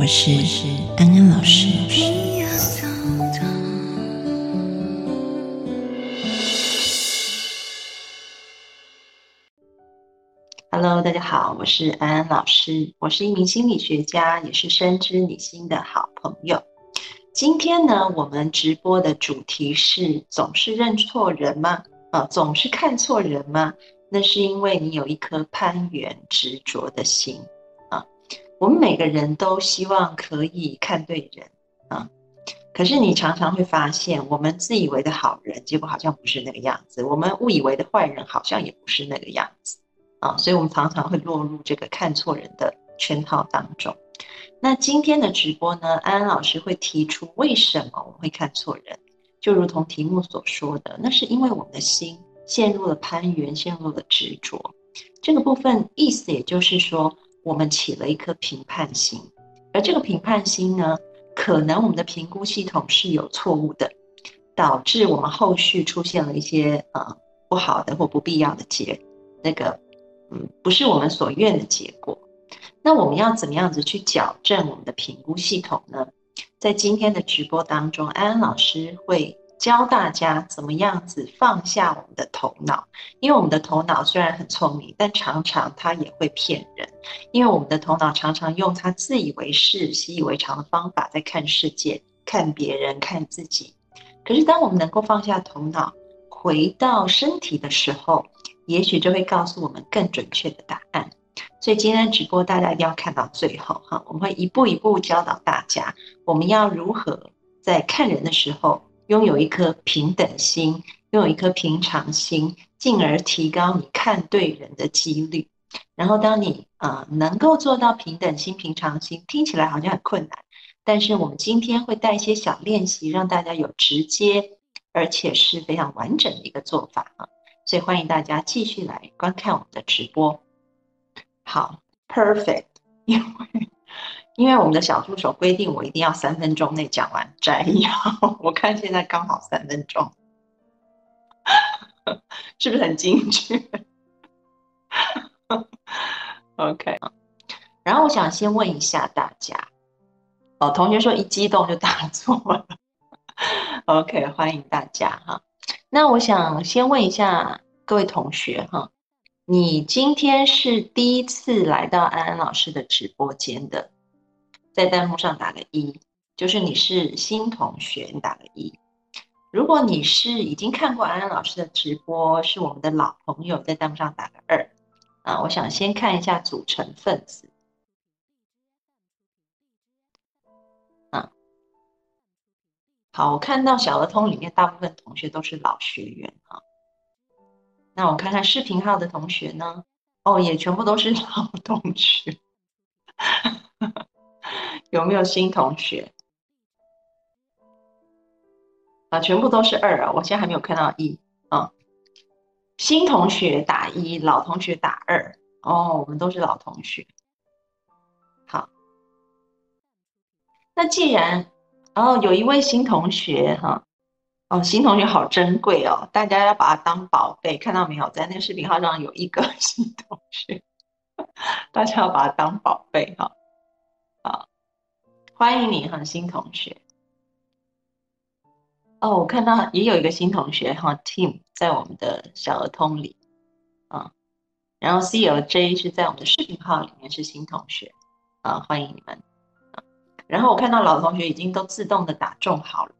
我是安安老师。Hello，大家好，我是安安老师，我是一名心理学家，也是深知你心的好朋友。今天呢，我们直播的主题是：总是认错人吗？啊，总是看错人吗？那是因为你有一颗攀援执着的心。我们每个人都希望可以看对人啊，可是你常常会发现，我们自以为的好人，结果好像不是那个样子；我们误以为的坏人，好像也不是那个样子啊。所以，我们常常会落入这个看错人的圈套当中。那今天的直播呢，安安老师会提出为什么我们会看错人，就如同题目所说的，那是因为我们的心。陷入了攀援，陷入了执着，这个部分意思也就是说，我们起了一颗评判心，而这个评判心呢，可能我们的评估系统是有错误的，导致我们后续出现了一些呃不好的或不必要的结，那个嗯不是我们所愿的结果。那我们要怎么样子去矫正我们的评估系统呢？在今天的直播当中，安安老师会。教大家怎么样子放下我们的头脑，因为我们的头脑虽然很聪明，但常常它也会骗人。因为我们的头脑常常用它自以为是、习以为常的方法在看世界、看别人、看自己。可是，当我们能够放下头脑，回到身体的时候，也许就会告诉我们更准确的答案。所以今天直播大家一定要看到最后哈，我们会一步一步教导大家，我们要如何在看人的时候。拥有一颗平等心，拥有一颗平常心，进而提高你看对人的几率。然后，当你啊能够做到平等心、平常心，听起来好像很困难，但是我们今天会带一些小练习，让大家有直接而且是非常完整的一个做法啊。所以欢迎大家继续来观看我们的直播。好，perfect，因为。因为我们的小助手规定，我一定要三分钟内讲完摘要。我看现在刚好三分钟，是不是很精确？OK 然后我想先问一下大家，哦，同学说一激动就打错了。OK，欢迎大家哈。那我想先问一下各位同学哈，你今天是第一次来到安安老师的直播间的？在弹幕上打个一，就是你是新同学，你打个一。如果你是已经看过安安老师的直播，是我们的老朋友，在弹幕上打个二。啊，我想先看一下组成分子。啊，好，我看到小鹅通里面大部分同学都是老学员哈。那我看看视频号的同学呢？哦，也全部都是老同学。有没有新同学？啊，全部都是二啊！我现在还没有看到一啊。新同学打一，老同学打二。哦，我们都是老同学。好，那既然哦，有一位新同学哈，哦，新同学好珍贵哦，大家要把他当宝贝，看到没有？在那个视频号上有一个 新同学，大家要把他当宝贝哈。欢迎你哈，新同学。哦，我看到也有一个新同学哈，Team 在我们的小儿通里啊，然后 C L J 是在我们的视频号里面是新同学啊，欢迎你们啊。然后我看到老同学已经都自动的打中好了，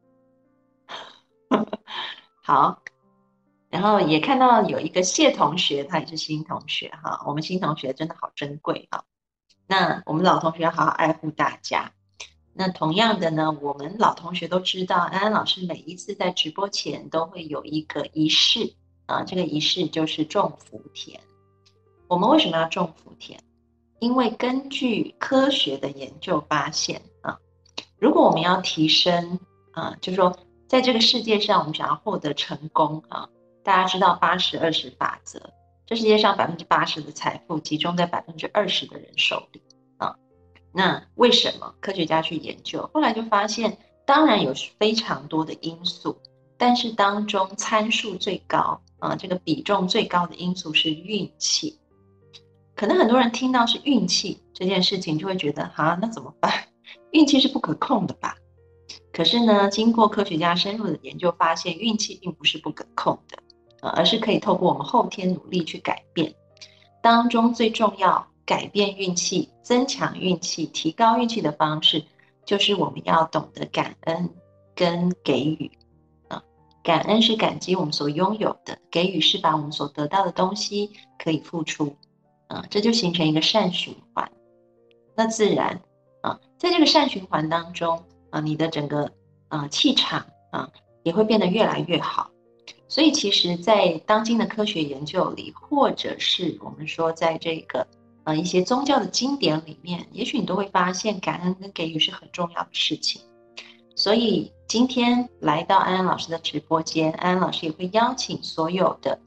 好。然后也看到有一个谢同学，他也是新同学哈，我们新同学真的好珍贵啊。那我们老同学要好好爱护大家。那同样的呢，我们老同学都知道，安安老师每一次在直播前都会有一个仪式啊，这个仪式就是种福田。我们为什么要种福田？因为根据科学的研究发现啊，如果我们要提升啊，就是说在这个世界上，我们想要获得成功啊，大家知道八十二十法则，这世界上百分之八十的财富集中在百分之二十的人手里。那为什么科学家去研究，后来就发现，当然有非常多的因素，但是当中参数最高啊，这个比重最高的因素是运气。可能很多人听到是运气这件事情，就会觉得啊，那怎么办？运气是不可控的吧？可是呢，经过科学家深入的研究，发现运气并不是不可控的，而是可以透过我们后天努力去改变。当中最重要改变运气、增强运气、提高运气的方式，就是我们要懂得感恩跟给予啊。感恩是感激我们所拥有的，给予是把我们所得到的东西可以付出。啊，这就形成一个善循环，那自然啊，在这个善循环当中啊，你的整个啊气场啊也会变得越来越好。所以，其实，在当今的科学研究里，或者是我们说在这个呃一些宗教的经典里面，也许你都会发现，感恩跟给予是很重要的事情。所以，今天来到安安老师的直播间，安安老师也会邀请所有的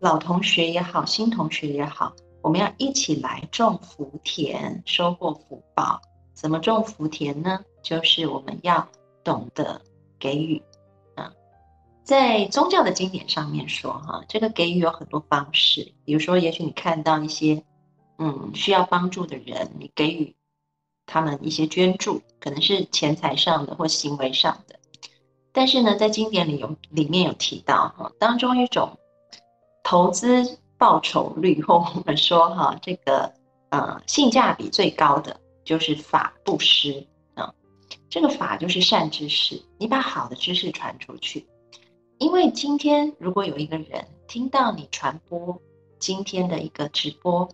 老同学也好，新同学也好。我们要一起来种福田，收获福报。怎么种福田呢？就是我们要懂得给予啊。在宗教的经典上面说，哈，这个给予有很多方式。比如说，也许你看到一些嗯需要帮助的人，你给予他们一些捐助，可能是钱财上的或行为上的。但是呢，在经典里有里面有提到哈，当中一种投资。报酬率，或我们说哈，这个呃性价比最高的就是法布施啊。这个法就是善知识，你把好的知识传出去。因为今天如果有一个人听到你传播今天的一个直播，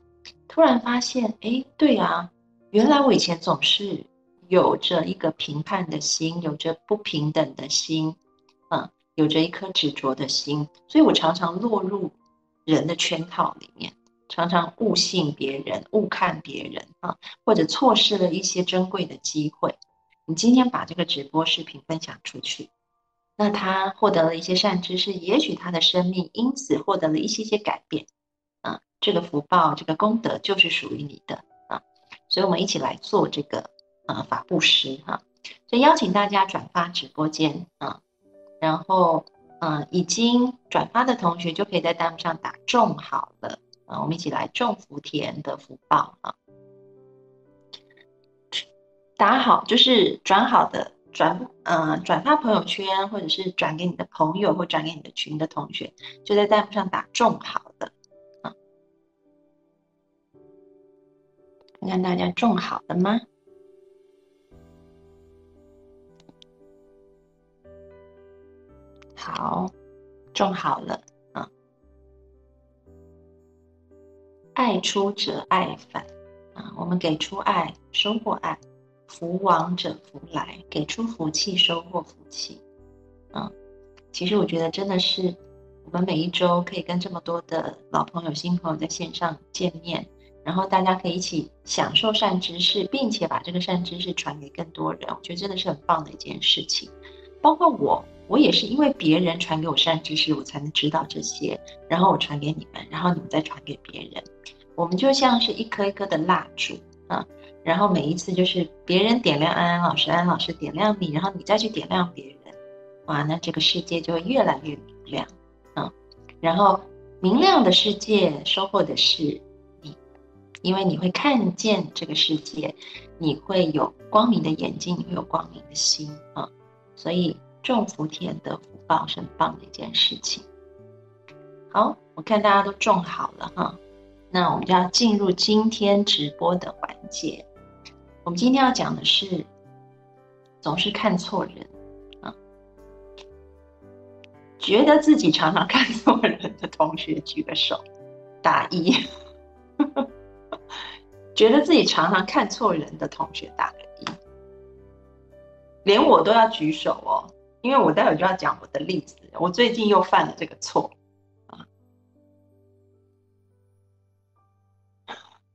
突然发现，哎，对啊，原来我以前总是有着一个评判的心，有着不平等的心，嗯，有着一颗执着的心，所以我常常落入。人的圈套里面，常常误信别人、误看别人啊，或者错失了一些珍贵的机会。你今天把这个直播视频分享出去，那他获得了一些善知识，也许他的生命因此获得了一些些改变。这个福报、这个功德就是属于你的啊。所以，我们一起来做这个啊法布施哈。所以，邀请大家转发直播间啊，然后。嗯，已经转发的同学就可以在弹幕上打种好了啊，我们一起来种福田的福报啊。打好就是转好的转，嗯，转发朋友圈或者是转给你的朋友或转给你的群的同学，就在弹幕上打种好看看大家种好了吗？好，种好了啊！爱出者爱返啊！我们给出爱，收获爱；福往者福来，给出福气，收获福气。啊，其实我觉得真的是，我们每一周可以跟这么多的老朋友、新朋友在线上见面，然后大家可以一起享受善知识，并且把这个善知识传给更多人。我觉得真的是很棒的一件事情，包括我。我也是因为别人传给我善知识，我才能知道这些，然后我传给你们，然后你们再传给别人。我们就像是一颗一颗的蜡烛啊，然后每一次就是别人点亮安安老师，安安老师点亮你，然后你再去点亮别人，哇，那这个世界就会越来越明亮啊。然后明亮的世界收获的是，因为你会看见这个世界，你会有光明的眼睛，你会有光明的心啊，所以。种福田的福报是很棒的一件事情。好，我看大家都种好了哈，那我们就要进入今天直播的环节。我们今天要讲的是，总是看错人啊，觉得自己常常看错人的同学举个手，打一。觉得自己常常看错人的同学打个一，连我都要举手哦。因为我待会就要讲我的例子，我最近又犯了这个错啊，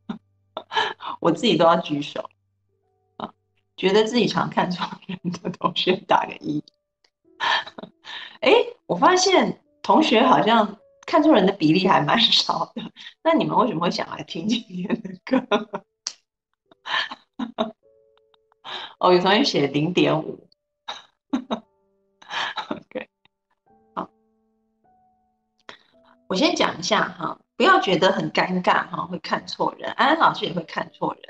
我自己都要举手啊。觉得自己常看错人的同学打个一。哎，我发现同学好像看错人的比例还蛮少的。那你们为什么会想来听今天的歌？哦，有同学写零点五。OK，好，我先讲一下哈，不要觉得很尴尬哈，会看错人。安安老师也会看错人。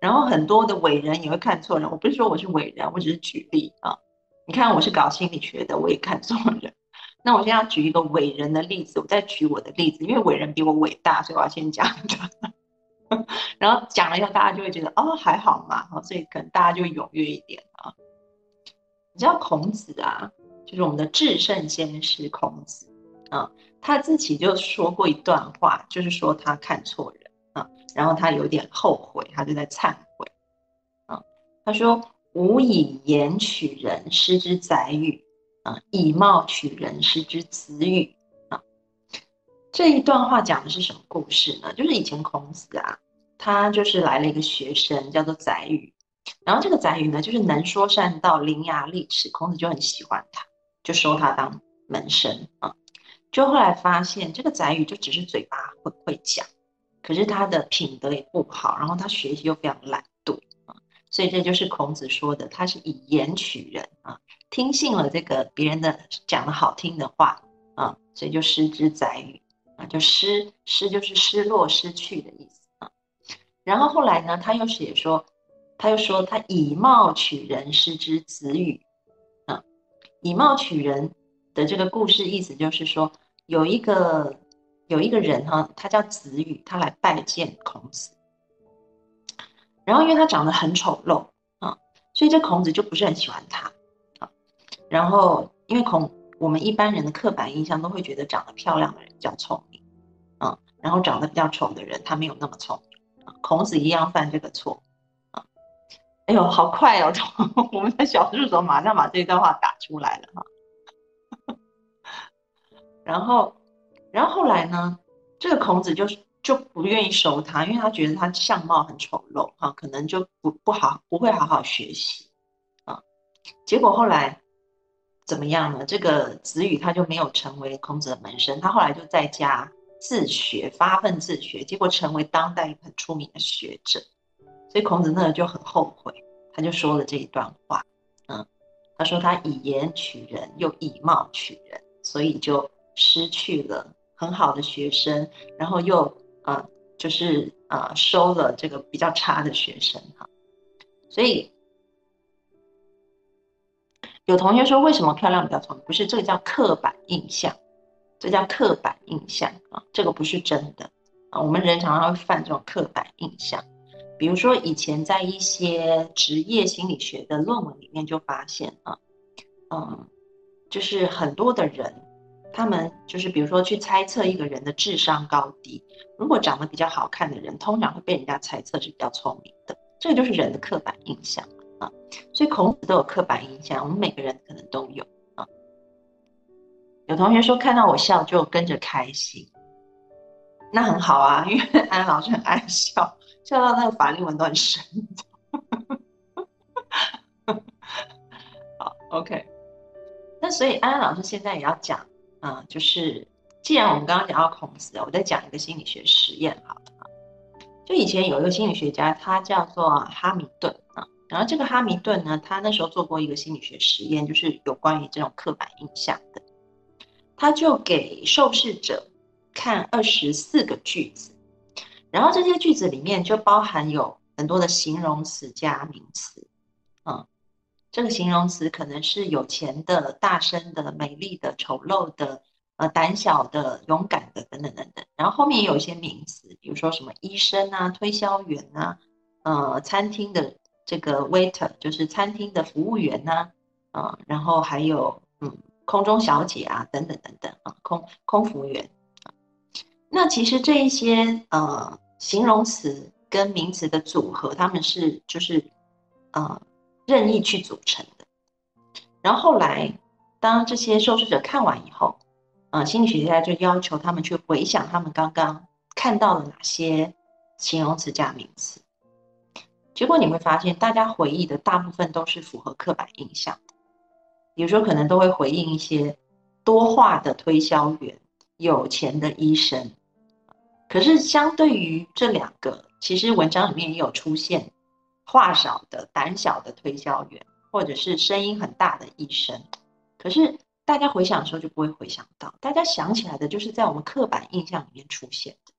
然后很多的伟人也会看错人，我不是说我是伟人，我只是举例啊。你看我是搞心理学的，我也看错人。那我现在要举一个伟人的例子，我再举我的例子，因为伟人比我伟大，所以我要先讲。然后讲了以后，大家就会觉得哦还好嘛，所以可能大家就踊跃一点啊。你知道孔子啊，就是我们的至圣先师孔子啊，他自己就说过一段话，就是说他看错人啊。然后他有点后悔，他就在忏悔。啊，他说：“吾以言取人，失之宰予；啊，以貌取人，是之子语。”啊，这一段话讲的是什么故事呢？就是以前孔子啊，他就是来了一个学生，叫做宰予。然后这个宰予呢，就是能说善道，伶牙俐齿，孔子就很喜欢他，就收他当门生啊。就后来发现，这个宰予就只是嘴巴会会讲。可是他的品德也不好，然后他学习又非常懒惰啊，所以这就是孔子说的，他是以言取人啊，听信了这个别人的讲的好听的话啊，所以就失之宰予啊，就失失就是失落失去的意思啊。然后后来呢，他又写说，他又说他以貌取人，失之子语啊，以貌取人的这个故事意思就是说有一个。有一个人哈，他叫子羽，他来拜见孔子。然后因为他长得很丑陋啊，所以这孔子就不是很喜欢他。然后因为孔我们一般人的刻板印象都会觉得长得漂亮的人比较聪明啊，然后长得比较丑的人他没有那么聪明。孔子一样犯这个错啊。哎呦，好快哦！我们的小助手马上把这段话打出来了哈。然后。然后后来呢，这个孔子就是就不愿意收他，因为他觉得他相貌很丑陋，哈，可能就不不好，不会好好学习，啊。结果后来怎么样呢？这个子羽他就没有成为孔子的门生，他后来就在家自学，发奋自学，结果成为当代很出名的学者。所以孔子那就很后悔，他就说了这一段话，嗯，他说他以言取人，又以貌取人，所以就失去了。很好的学生，然后又呃，就是呃，收了这个比较差的学生哈，所以有同学说，为什么漂亮比较聪明？不是这个叫刻板印象，这叫刻板印象啊，这个不是真的啊。我们人常常会犯这种刻板印象，比如说以前在一些职业心理学的论文里面就发现啊，嗯，就是很多的人。他们就是，比如说去猜测一个人的智商高低，如果长得比较好看的人，通常会被人家猜测是比较聪明的。这个就是人的刻板印象啊。所以孔子都有刻板印象，我们每个人可能都有啊。有同学说看到我笑就跟着开心，那很好啊，因为安老师很爱笑，笑到那个法令纹都很深。好，OK。那所以安安老师现在也要讲。啊，就是既然我们刚刚讲到孔子，我再讲一个心理学实验好了啊。就以前有一个心理学家，他叫做哈米顿啊。然后这个哈密顿呢，他那时候做过一个心理学实验，就是有关于这种刻板印象的。他就给受试者看二十四个句子，然后这些句子里面就包含有很多的形容词加名词嗯。这个形容词可能是有钱的、大声的、美丽的、丑陋的、呃胆小的、勇敢的等等等等。然后后面也有一些名词，比如说什么医生啊、推销员啊、呃餐厅的这个 waiter 就是餐厅的服务员呐，啊，然后还有嗯空中小姐啊等等等等啊空空服务员。那其实这一些呃形容词跟名词的组合，他们是就是呃。任意去组成的，然后后来，当这些受试者看完以后，呃，心理学家就要求他们去回想他们刚刚看到了哪些形容词加名词。结果你会发现，大家回忆的大部分都是符合刻板印象的，比如说可能都会回应一些多话的推销员、有钱的医生。可是相对于这两个，其实文章里面也有出现话少的、胆小的推销员，或者是声音很大的医生。可是大家回想的时候就不会回想到，大家想起来的就是在我们刻板印象里面出现的。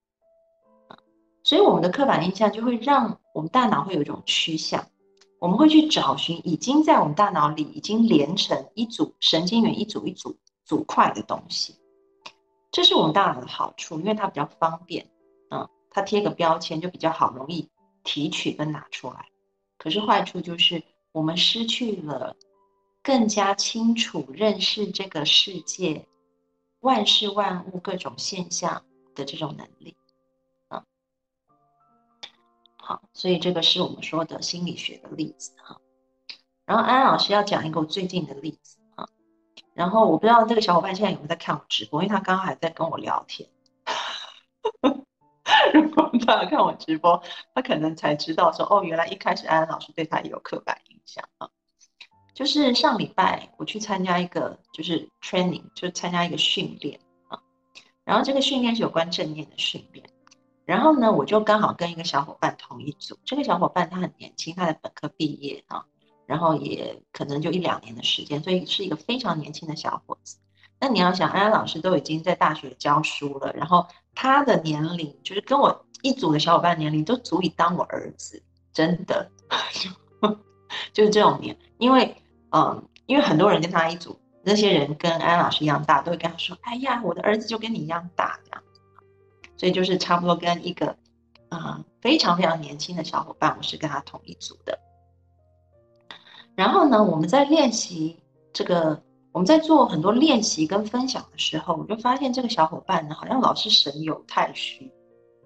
所以我们的刻板印象就会让我们大脑会有一种趋向，我们会去找寻已经在我们大脑里已经连成一组神经元一组一组组块的东西。这是我们大脑的好处，因为它比较方便，嗯，它贴个标签就比较好，容易提取跟拿出来。可是坏处就是我们失去了更加清楚认识这个世界万事万物各种现象的这种能力。好，所以这个是我们说的心理学的例子哈。然后安安老师要讲一个我最近的例子哈。然后我不知道这个小伙伴现在有没有在看我直播，因为他刚刚还在跟我聊天。如果他看我直播，他可能才知道说哦，原来一开始安安老师对他也有刻板印象啊。就是上礼拜我去参加一个就是 training，就是参加一个训练啊。然后这个训练是有关正念的训练。然后呢，我就刚好跟一个小伙伴同一组。这个小伙伴他很年轻，他的本科毕业啊，然后也可能就一两年的时间，所以是一个非常年轻的小伙子。那你要想，安安老师都已经在大学教书了，然后他的年龄就是跟我一组的小伙伴年龄都足以当我儿子，真的，就是这种年。因为嗯，因为很多人跟他一组，那些人跟安安老师一样大，都会跟他说：“哎呀，我的儿子就跟你一样大。”这样。所以就是差不多跟一个，啊非常非常年轻的小伙伴，我是跟他同一组的。然后呢，我们在练习这个，我们在做很多练习跟分享的时候，我就发现这个小伙伴呢，好像老是神有太虚，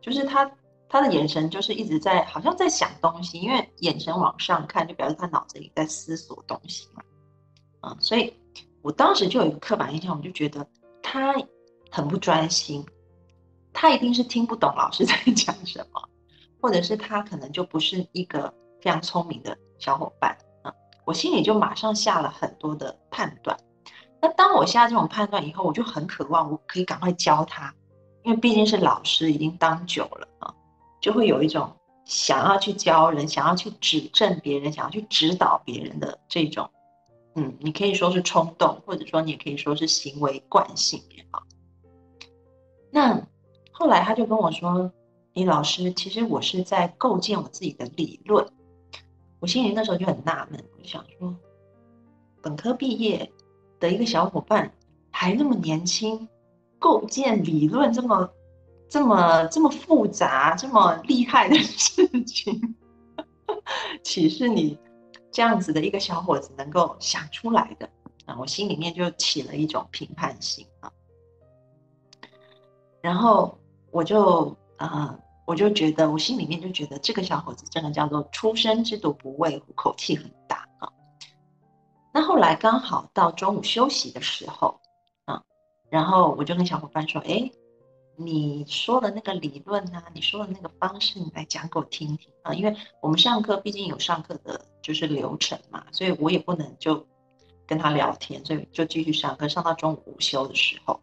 就是他他的眼神就是一直在，好像在想东西，因为眼神往上看，就表示他脑子里在思索东西嘛。啊，所以我当时就有一个刻板印象，我就觉得他很不专心。他一定是听不懂老师在讲什么，或者是他可能就不是一个非常聪明的小伙伴啊。我心里就马上下了很多的判断。那当我下这种判断以后，我就很渴望我可以赶快教他，因为毕竟是老师，已经当久了啊，就会有一种想要去教人、想要去指正别人、想要去指导别人的这种，嗯，你可以说是冲动，或者说你也可以说是行为惯性也好。那。后来他就跟我说：“李老师，其实我是在构建我自己的理论。”我心里那时候就很纳闷，我就想说，本科毕业的一个小伙伴还那么年轻，构建理论这么、这么、这么复杂、这么厉害的事情，岂是你这样子的一个小伙子能够想出来的？啊，我心里面就起了一种评判心啊，然后。我就啊，我就觉得，我心里面就觉得这个小伙子真的叫做初生之犊不畏虎，口气很大啊。那后来刚好到中午休息的时候啊，然后我就跟小伙伴说：“哎，你说的那个理论啊，你说的那个方式，你来讲给我听听啊。因为我们上课毕竟有上课的就是流程嘛，所以我也不能就跟他聊天，所以就继续上课，上到中午午休的时候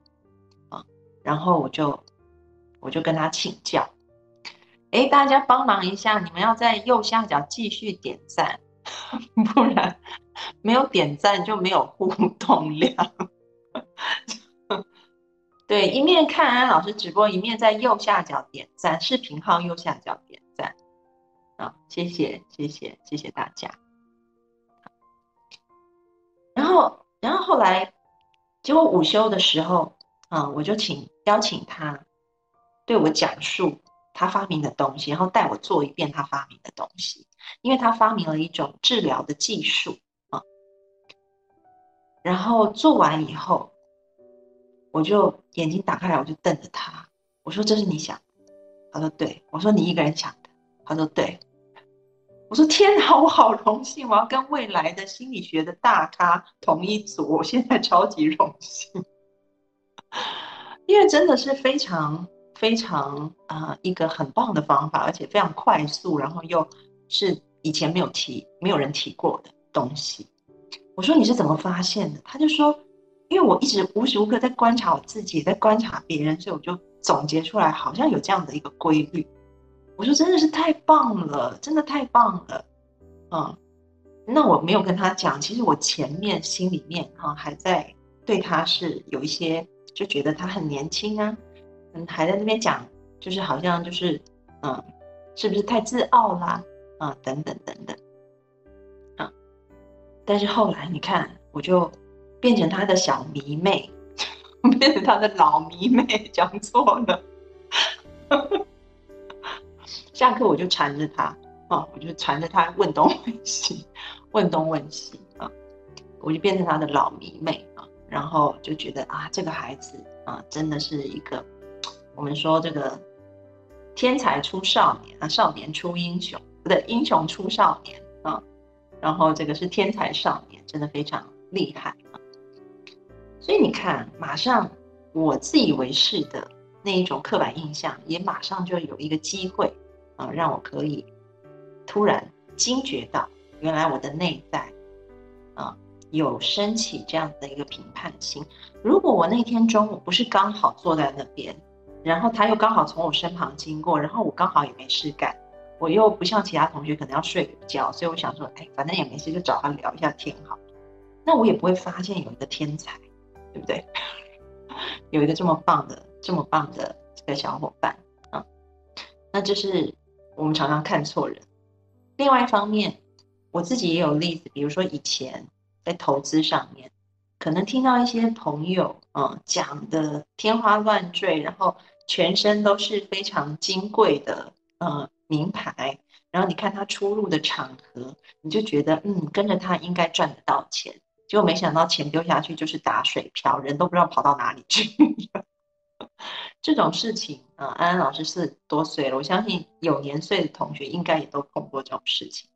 啊，然后我就。我就跟他请教，哎，大家帮忙一下，你们要在右下角继续点赞，不然没有点赞就没有互动量。对，一面看安老师直播，一面在右下角点赞，视频号右下角点赞。啊，谢谢，谢谢，谢谢大家。然后，然后后来，结果午休的时候，啊，我就请邀请他。对我讲述他发明的东西，然后带我做一遍他发明的东西，因为他发明了一种治疗的技术啊。然后做完以后，我就眼睛打开来，我就瞪着他，我说：“这是你想？”他说：“对。”我说：“你一个人想的？”他说：“对。”我说：“天哪，我好荣幸，我要跟未来的心理学的大咖同一组，我现在超级荣幸，因为真的是非常。”非常啊，一个很棒的方法，而且非常快速，然后又是以前没有提、没有人提过的东西。我说你是怎么发现的？他就说，因为我一直无时无刻在观察我自己，在观察别人，所以我就总结出来，好像有这样的一个规律。我说真的是太棒了，真的太棒了，嗯。那我没有跟他讲，其实我前面心里面哈还在对他是有一些就觉得他很年轻啊，嗯，还在那边讲，就是好像就是嗯，是不是太自傲啦？啊等等等等，啊，但是后来你看，我就变成他的小迷妹，变成他的老迷妹，讲错了，下课我就缠着他。啊，我就缠着他问东问西，问东问西啊，我就变成他的老迷妹啊，然后就觉得啊，这个孩子啊，真的是一个，我们说这个天才出少年啊，少年出英雄，不对，英雄出少年啊，然后这个是天才少年，真的非常厉害啊。所以你看，马上我自以为是的那一种刻板印象，也马上就有一个机会啊，让我可以。突然惊觉到，原来我的内在啊有升起这样的一个评判心。如果我那天中午不是刚好坐在那边，然后他又刚好从我身旁经过，然后我刚好也没事干，我又不像其他同学可能要睡个觉，所以我想说，哎，反正也没事，就找他聊一下天好。那我也不会发现有一个天才，对不对？有一个这么棒的、这么棒的这个小伙伴啊，那就是我们常常看错人。另外一方面，我自己也有例子，比如说以前在投资上面，可能听到一些朋友啊讲的天花乱坠，然后全身都是非常金贵的呃名牌，然后你看他出入的场合，你就觉得嗯跟着他应该赚得到钱，结果没想到钱丢下去就是打水漂，人都不知道跑到哪里去。这种事情啊，安安老师是多岁了，我相信有年岁的同学应该也都碰过这种事情。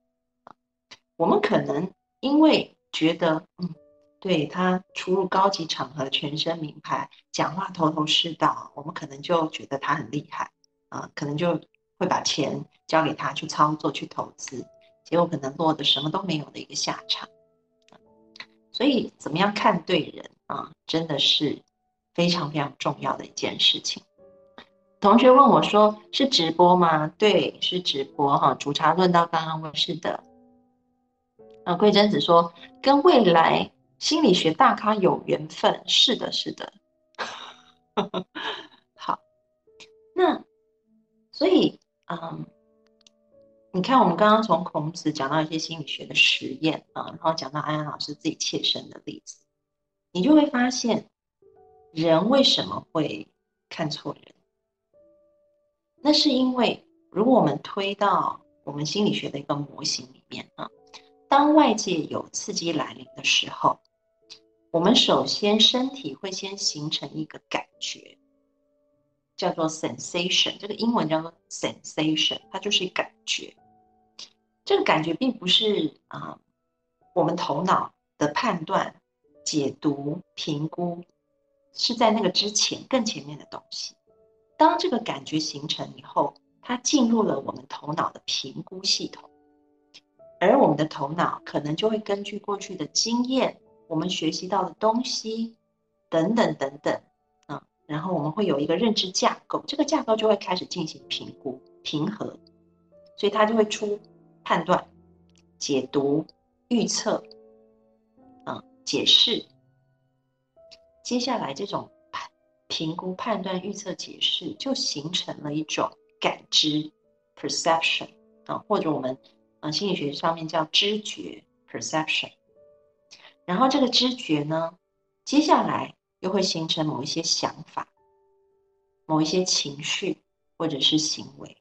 我们可能因为觉得，嗯，对他出入高级场合，全身名牌，讲话头头是道，我们可能就觉得他很厉害啊，可能就会把钱交给他去操作、去投资，结果可能落得什么都没有的一个下场。所以，怎么样看对人啊，真的是。非常非常重要的一件事情。同学问我说：“是直播吗？”对，是直播哈。煮茶论到刚刚问是的。啊，桂贞子说：“跟未来心理学大咖有缘分。”是的，是的。好，那所以，嗯，你看，我们刚刚从孔子讲到一些心理学的实验啊，然后讲到安安老师自己切身的例子，你就会发现。人为什么会看错人？那是因为，如果我们推到我们心理学的一个模型里面啊，当外界有刺激来临的时候，我们首先身体会先形成一个感觉，叫做 sensation，这个英文叫做 sensation，它就是感觉。这个感觉并不是啊，我们头脑的判断、解读、评估。是在那个之前更前面的东西。当这个感觉形成以后，它进入了我们头脑的评估系统，而我们的头脑可能就会根据过去的经验、我们学习到的东西等等等等，嗯，然后我们会有一个认知架构，这个架构就会开始进行评估、平和，所以它就会出判断、解读、预测，嗯，解释。接下来，这种判、评估、判断、预测、解释，就形成了一种感知 （perception） 啊，或者我们啊心理学上面叫知觉 （perception）。然后这个知觉呢，接下来又会形成某一些想法、某一些情绪或者是行为。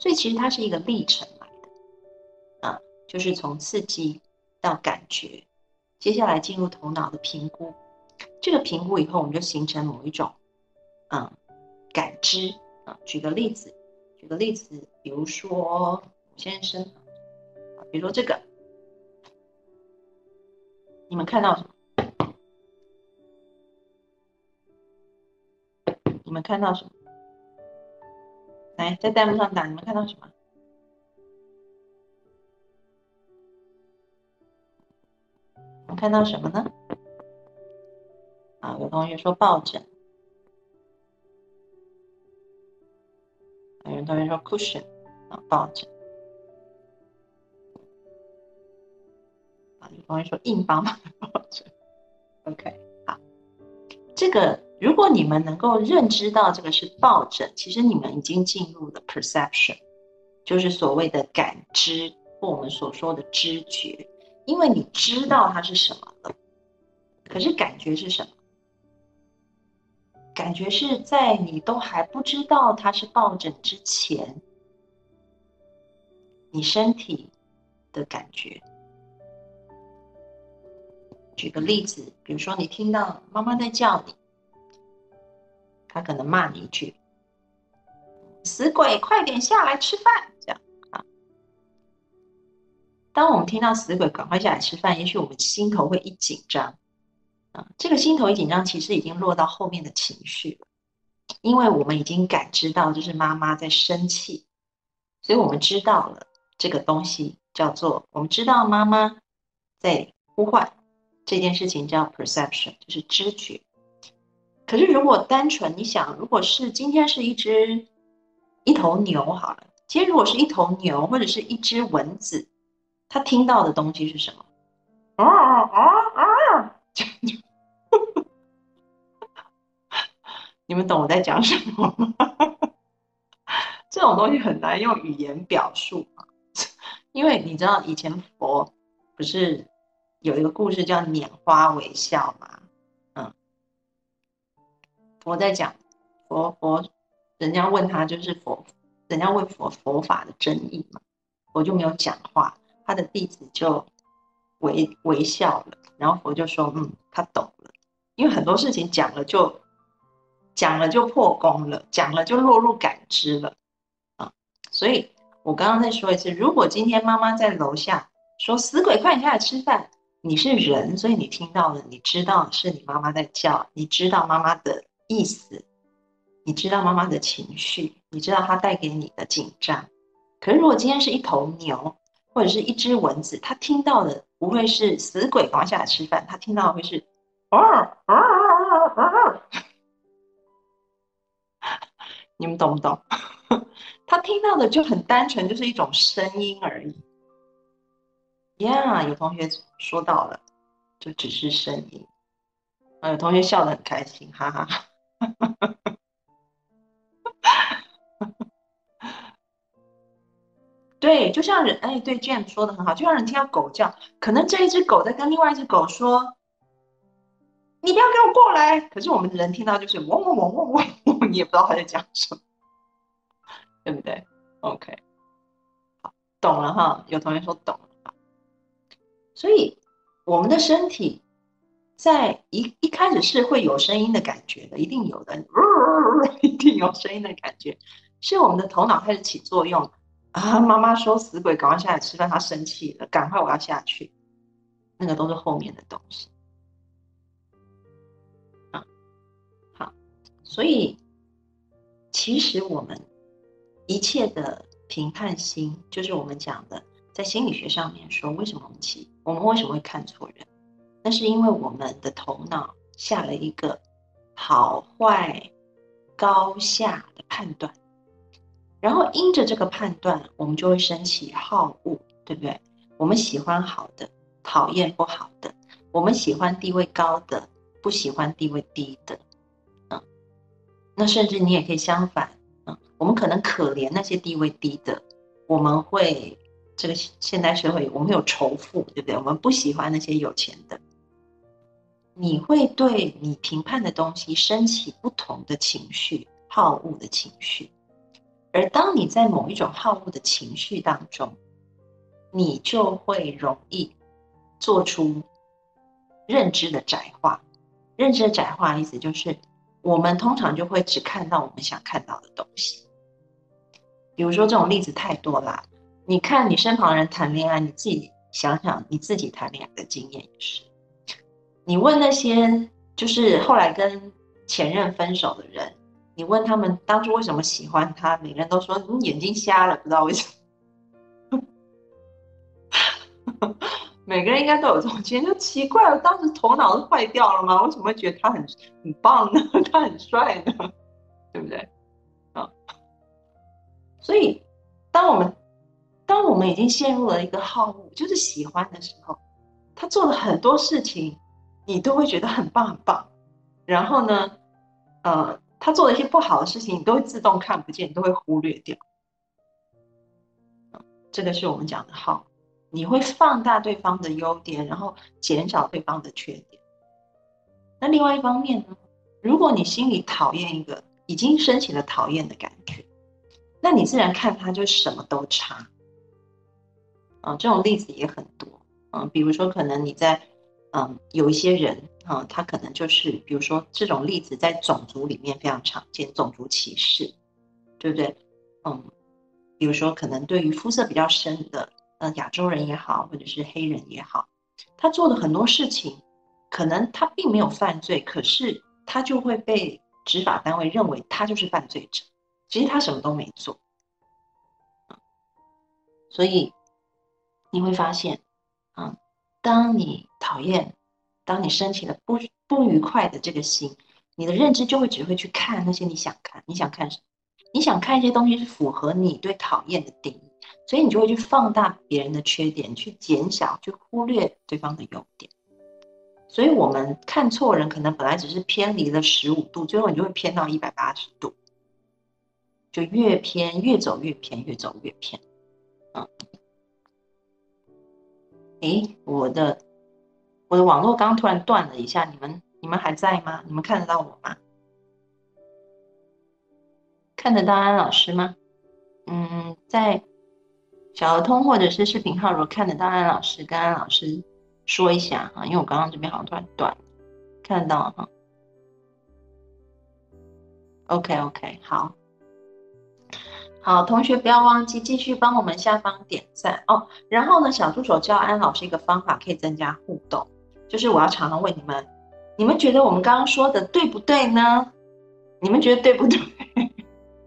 所以其实它是一个历程来的啊，就是从刺激到感觉，接下来进入头脑的评估。这个评估以后，我们就形成某一种，嗯，感知啊。举个例子，举个例子，比如说先生啊，比如说这个，你们看到什么？你们看到什么？来在弹幕上打你们看到什么？我看到什么呢？啊有同学说抱枕。有同学说 cushion 啊抱枕。啊，有同学说硬邦邦的抱枕。OK，好，这个如果你们能够认知到这个是抱枕，其实你们已经进入了 perception，就是所谓的感知或我们所说的知觉，因为你知道它是什么了。可是感觉是什么？感觉是在你都还不知道它是抱枕之前，你身体的感觉。举个例子，比如说你听到妈妈在叫你，她可能骂你一句：“死鬼，快点下来吃饭！”这样啊。当我们听到“死鬼，赶快下来吃饭”，也许我们心头会一紧张啊。这个心头一紧张，其实已经落到后面的情绪了，因为我们已经感知到就是妈妈在生气，所以我们知道了这个东西叫做我们知道妈妈在呼唤。这件事情叫 perception，就是知觉。可是如果单纯你想，如果是今天是一只一头牛好了，今天如果是一头牛或者是一只蚊子，它听到的东西是什么？啊啊啊！你们懂我在讲什么吗？这种东西很难用语言表述因为你知道以前佛不是。有一个故事叫拈花微笑嘛，嗯，佛在讲佛佛，人家问他就是佛，人家问佛佛法的真意嘛，佛就没有讲话，他的弟子就微微笑了，然后佛就说，嗯，他懂了，因为很多事情讲了就讲了就破功了，讲了就落入感知了，啊，所以我刚刚再说一次，如果今天妈妈在楼下说死鬼，快点下来吃饭。你是人，所以你听到了，你知道是你妈妈在叫，你知道妈妈的意思，你知道妈妈的情绪，你知道她带给你的紧张。可是如果今天是一头牛，或者是一只蚊子，它听到的不会是死鬼赶快下来吃饭，它听到的会是啊啊啊啊！你们懂不懂？他听到的就很单纯，就是一种声音而已。呀，有同学说到了，就只是声音。啊，有同学笑得很开心，哈哈哈。对，就像人，哎，对，Jane 说的很好，就像人听到狗叫，可能这一只狗在跟另外一只狗说：“你不要给我过来。”可是我们人听到就是嗡嗡嗡嗡嗡，你也不知道他在讲什么，对不对？OK，好，懂了哈。有同学说懂了。所以，我们的身体在一一开始是会有声音的感觉的，一定有的，一定有声音的感觉，是我们的头脑开始起作用啊！妈妈说：“死鬼，赶快下来吃饭。”他生气了，赶快我要下去。那个都是后面的东西啊。好，所以其实我们一切的评判心，就是我们讲的。在心理学上面说，为什么我们起我们为什么会看错人？那是因为我们的头脑下了一个好坏高下的判断，然后因着这个判断，我们就会升起好恶，对不对？我们喜欢好的，讨厌不好的；我们喜欢地位高的，不喜欢地位低的。嗯，那甚至你也可以相反，嗯，我们可能可怜那些地位低的，我们会。这个现代社会，我们有仇富，对不对？我们不喜欢那些有钱的。你会对你评判的东西升起不同的情绪，好恶的情绪。而当你在某一种好恶的情绪当中，你就会容易做出认知的窄化。认知的窄化意思就是，我们通常就会只看到我们想看到的东西。比如说，这种例子太多啦。你看你身旁人谈恋爱，你自己想想你自己谈恋爱的经验也是。你问那些就是后来跟前任分手的人，你问他们当初为什么喜欢他，每个人都说你眼睛瞎了，不知道为什么。每个人应该都有这种经验，就奇怪，我当时头脑是坏掉了吗？为什么会觉得他很很棒呢？他很帅呢？对不对？啊，所以当我们当我们已经陷入了一个好恶，就是喜欢的时候，他做了很多事情，你都会觉得很棒很棒。然后呢，呃，他做了一些不好的事情，你都会自动看不见，你都会忽略掉。这个是我们讲的好。你会放大对方的优点，然后减少对方的缺点。那另外一方面呢？如果你心里讨厌一个，已经升起了讨厌的感觉，那你自然看他就什么都差。啊，这种例子也很多。嗯，比如说可能你在，嗯，有一些人啊，他可能就是，比如说这种例子在种族里面非常常见，种族歧视，对不对？嗯，比如说可能对于肤色比较深的。呃，亚洲人也好，或者是黑人也好，他做的很多事情，可能他并没有犯罪，可是他就会被执法单位认为他就是犯罪者。其实他什么都没做，所以你会发现，啊，当你讨厌，当你升起了不不愉快的这个心，你的认知就会只会去看那些你想看，你想看什么？你想看一些东西是符合你对讨厌的定义。所以你就会去放大别人的缺点，去减小，去忽略对方的优点。所以我们看错人，可能本来只是偏离了十五度，最后你就会偏到一百八十度，就越偏越走越偏，越走越偏。嗯，诶，我的我的网络刚刚突然断了一下，你们你们还在吗？你们看得到我吗？看得到安老师吗？嗯，在。小儿通或者是视频号，如果看得到安老师，跟安老师说一下哈，因为我刚刚这边好像突然断，看得到哈。OK OK，好，好，同学不要忘记继续帮我们下方点赞哦。然后呢，小助手教安老师一个方法，可以增加互动，就是我要常常问你们，你们觉得我们刚刚说的对不对呢？你们觉得对不对？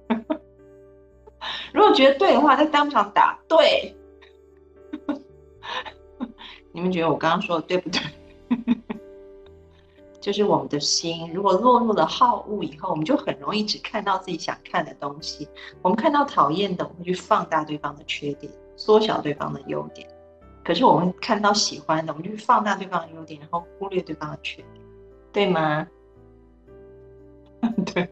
如果觉得对的话，在弹幕上打对。你们觉得我刚刚说的对不对？就是我们的心，如果落入了好恶以后，我们就很容易只看到自己想看的东西。我们看到讨厌的，我们去放大对方的缺点，缩小对方的优点。可是我们看到喜欢的，我们就放大对方的优点，然后忽略对方的缺点，对吗？对。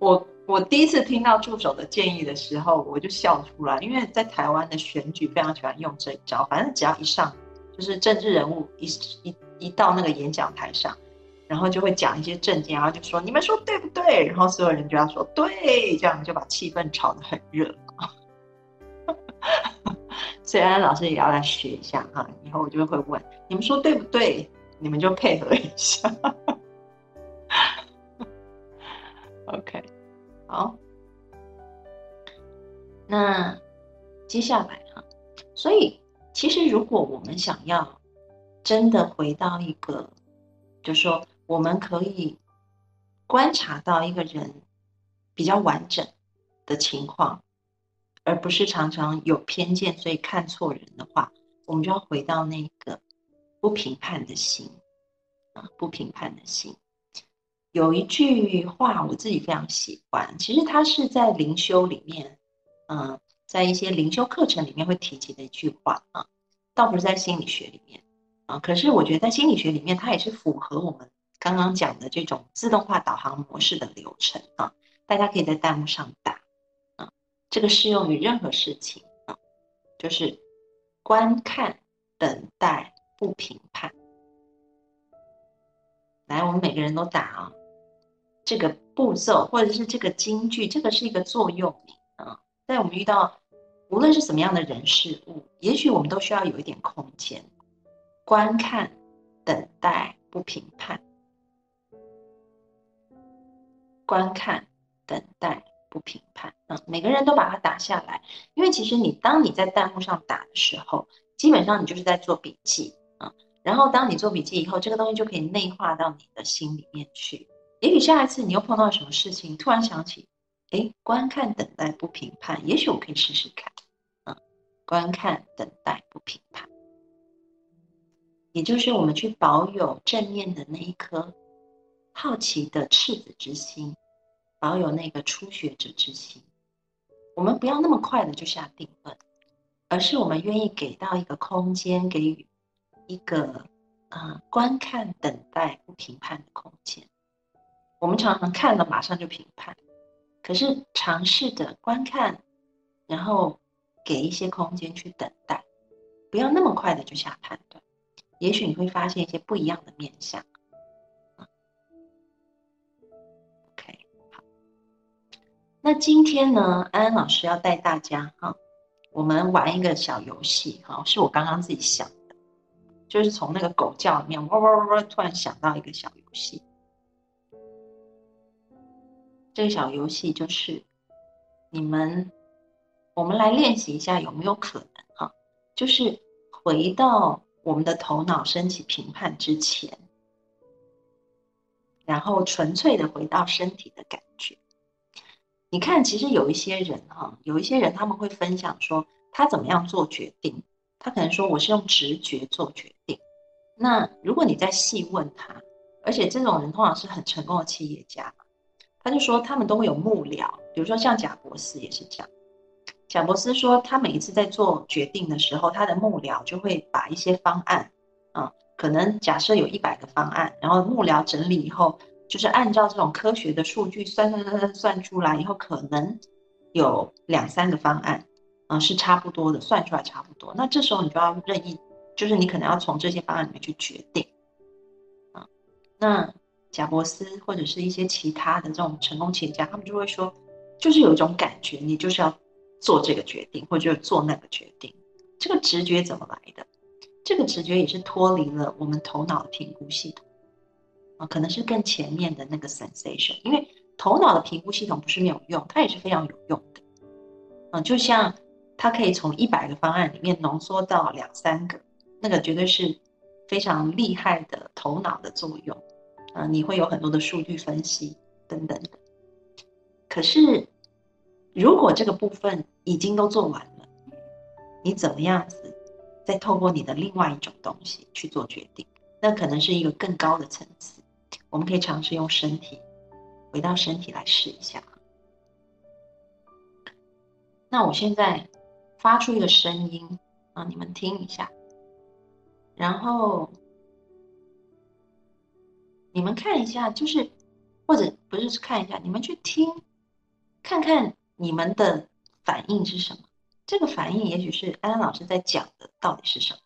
我我第一次听到助手的建议的时候，我就笑出来，因为在台湾的选举非常喜欢用这一招，反正只要一上，就是政治人物一一一到那个演讲台上，然后就会讲一些政见，然后就说你们说对不对？然后所有人就要说对，这样就把气氛炒得很热。所以安安老师也要来学一下哈，以后我就会问你们说对不对？你们就配合一下。OK。好，那接下来哈，所以其实如果我们想要真的回到一个，就是说我们可以观察到一个人比较完整的情况，而不是常常有偏见，所以看错人的话，我们就要回到那个不评判的心啊，不评判的心。有一句话我自己非常喜欢，其实它是在灵修里面，嗯，在一些灵修课程里面会提及的一句话啊，倒不是在心理学里面啊，可是我觉得在心理学里面，它也是符合我们刚刚讲的这种自动化导航模式的流程啊。大家可以在弹幕上打啊，这个适用于任何事情啊，就是观看、等待、不评判。来，我们每个人都打啊。这个步骤或者是这个金句，这个是一个座右铭啊。在我们遇到无论是什么样的人事物，也许我们都需要有一点空间，观看、等待、不评判。观看、等待、不评判。嗯，每个人都把它打下来，因为其实你当你在弹幕上打的时候，基本上你就是在做笔记啊。然后当你做笔记以后，这个东西就可以内化到你的心里面去。也许下一次你又碰到什么事情，突然想起，哎，观看、等待、不评判，也许我可以试试看，嗯，观看、等待、不评判，也就是我们去保有正面的那一颗好奇的赤子之心，保有那个初学者之心。我们不要那么快的就下定论，而是我们愿意给到一个空间，给予一个啊观看、等待、不评判的空间。我们常常看了马上就评判，可是尝试的观看，然后给一些空间去等待，不要那么快的就下判断，也许你会发现一些不一样的面相。OK，好那今天呢，安安老师要带大家哈，我们玩一个小游戏哈，是我刚刚自己想的，就是从那个狗叫里面，哇哇哇哇，突然想到一个小游戏。这个小游戏就是你们，我们来练习一下有没有可能哈，就是回到我们的头脑升起评判之前，然后纯粹的回到身体的感觉。你看，其实有一些人哈，有一些人他们会分享说他怎么样做决定。他可能说我是用直觉做决定。那如果你再细问他，而且这种人通常是很成功的企业家，他就说他们都会有幕僚，比如说像贾伯斯也是这样。贾伯斯说他每一次在做决定的时候，他的幕僚就会把一些方案，啊，可能假设有一百个方案，然后幕僚整理以后。就是按照这种科学的数据算算算算算出来以后，可能有两三个方案，嗯，是差不多的，算出来差不多。那这时候你就要任意，就是你可能要从这些方案里面去决定，啊，那贾伯斯或者是一些其他的这种成功企业家，他们就会说，就是有一种感觉，你就是要做这个决定，或者做那个决定。这个直觉怎么来的？这个直觉也是脱离了我们头脑的评估系统。啊，可能是更前面的那个 sensation，因为头脑的评估系统不是没有用，它也是非常有用的。嗯，就像它可以从一百个方案里面浓缩到两三个，那个绝对是非常厉害的头脑的作用。啊，你会有很多的数据分析等等。可是，如果这个部分已经都做完了，你怎么样子再透过你的另外一种东西去做决定？那可能是一个更高的层次。我们可以尝试用身体回到身体来试一下。那我现在发出一个声音啊，你们听一下，然后你们看一下，就是或者不是看一下，你们去听，看看你们的反应是什么。这个反应也许是安安老师在讲的到底是什么，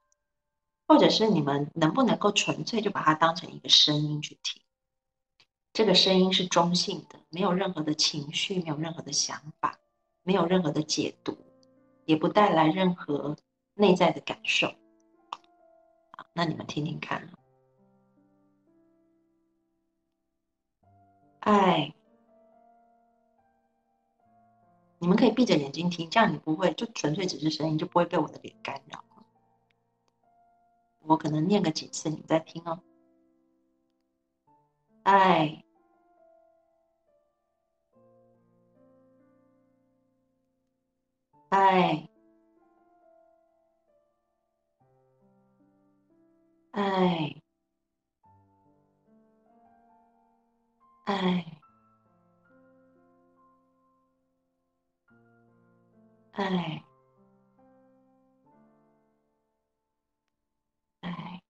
或者是你们能不能够纯粹就把它当成一个声音去听。这个声音是中性的，没有任何的情绪，没有任何的想法，没有任何的解读，也不带来任何内在的感受。那你们听听看。爱，你们可以闭着眼睛听，这样你不会就纯粹只是声音，就不会被我的脸干扰。我可能念个几次，你们再听哦。爱。爱，爱，爱，爱，爱。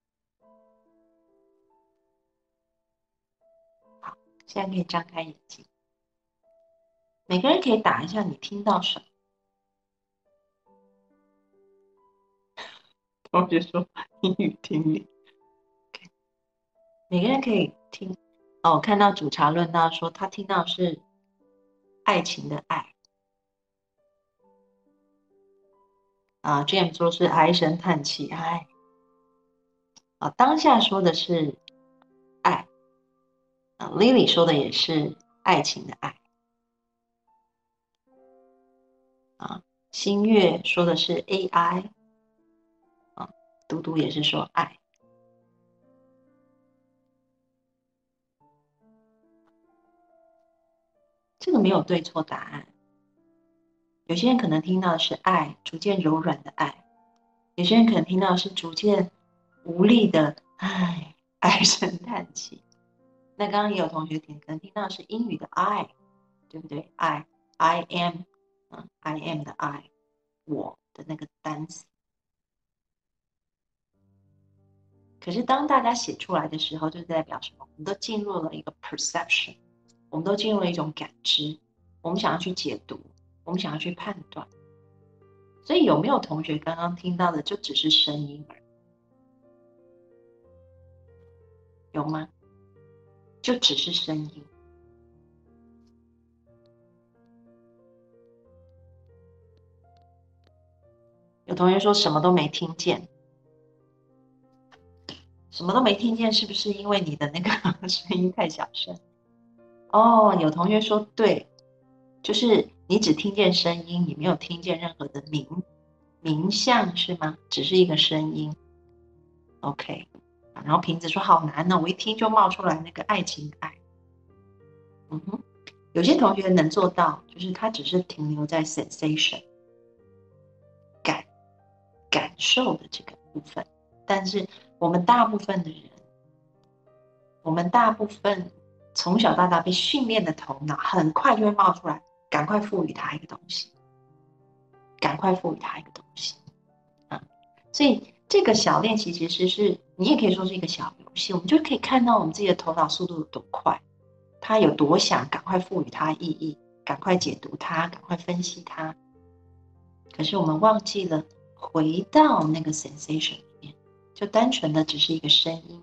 好，现在可以张开眼睛。每个人可以打一下，你听到什么？同学说英语听力，每个人可以听。我看到主茶论到说他听到是爱情的爱。啊，James 说是唉声叹气，唉。啊，当下说的是爱。啊，Lily 说的也是爱情的爱。啊，新月说的是 AI 啊。嘟嘟也是说爱，这个没有对错答案，有些人可能听到的是爱，逐渐柔软的爱；有些人可能听到的是逐渐无力的唉，唉声叹气。那刚刚也有同学听，可能听到的是英语的 I，对不对？I，I am，嗯，I am 的 I，我的那个单词。可是当大家写出来的时候，就代表什么？我们都进入了一个 perception，我们都进入了一种感知，我们想要去解读，我们想要去判断。所以有没有同学刚刚听到的就只是声音而已？有吗？就只是声音。有同学说什么都没听见，什么都没听见，是不是因为你的那个 声音太小声？哦，有同学说对，就是你只听见声音，你没有听见任何的名名相，是吗？只是一个声音。OK。然后瓶子说：“好难呢，我一听就冒出来那个爱情爱。”嗯哼，有些同学能做到，就是他只是停留在 sensation 感感受的这个部分。但是我们大部分的人，我们大部分从小到大被训练的头脑，很快就会冒出来，赶快赋予他一个东西，赶快赋予他一个东西啊！所以。这个小练习其实是你也可以说是一个小游戏，我们就可以看到我们自己的头脑速度有多快，他有多想赶快赋予它意义，赶快解读它，赶快分析它。可是我们忘记了回到那个 sensation 里面，就单纯的只是一个声音，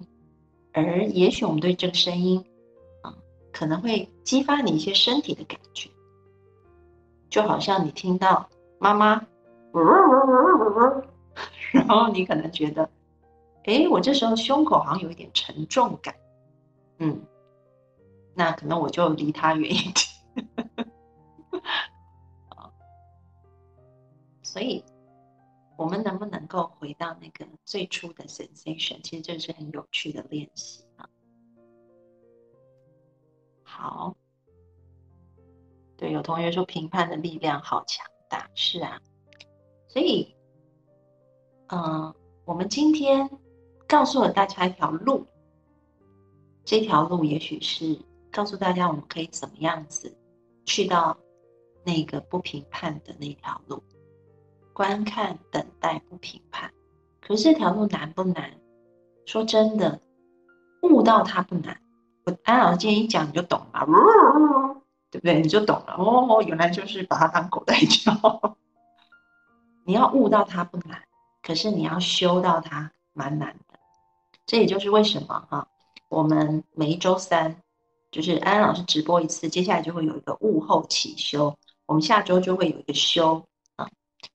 而也许我们对这个声音，可能会激发你一些身体的感觉，就好像你听到妈妈。然后你可能觉得，哎，我这时候胸口好像有一点沉重感，嗯，那可能我就离他远一点。所以，我们能不能够回到那个最初的 sensation？其实这是很有趣的练习。好，对，有同学说评判的力量好强大，是啊，所以。嗯，我们今天告诉了大家一条路，这条路也许是告诉大家我们可以怎么样子去到那个不评判的那条路，观看、等待、不评判。可是这条路难不难？说真的，悟到它不难。我安老师今天一讲你就懂了，对不对？你就懂了哦，原来就是把它当狗在叫。你要悟到它不难。可是你要修到它蛮难的，这也就是为什么哈，我们每一周三就是安安老师直播一次，接下来就会有一个悟后起修，我们下周就会有一个修啊，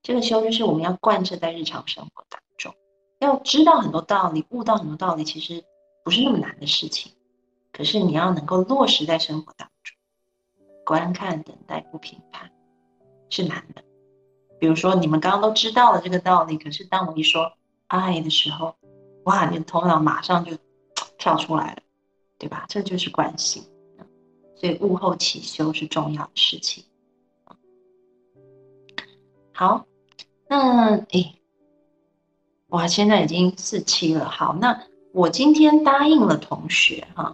这个修就是我们要贯彻在日常生活当中，要知道很多道理，悟到很多道理，其实不是那么难的事情，可是你要能够落实在生活当中，观看、等待、不评判，是难的。比如说，你们刚刚都知道了这个道理，可是当我一说爱的时候，哇，你的头脑马上就跳出来了，对吧？这就是关系。所以物后起修是重要的事情。好，那哎，哇，现在已经四期了。好，那我今天答应了同学哈，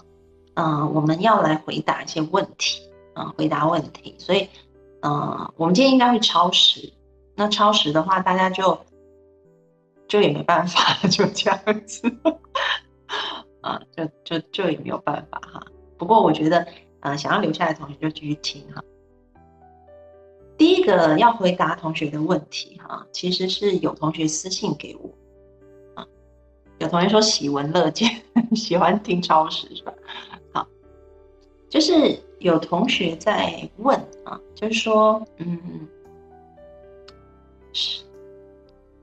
嗯，我们要来回答一些问题啊，回答问题。所以，嗯，我们今天应该会超时。那超时的话，大家就就也没办法，就这样子，啊，就就就也没有办法哈。不过我觉得，呃，想要留下来的同学就继续听哈。第一个要回答同学的问题哈，其实是有同学私信给我，啊，有同学说喜闻乐见，喜欢听超时是吧？就是有同学在问啊，就是说，嗯。是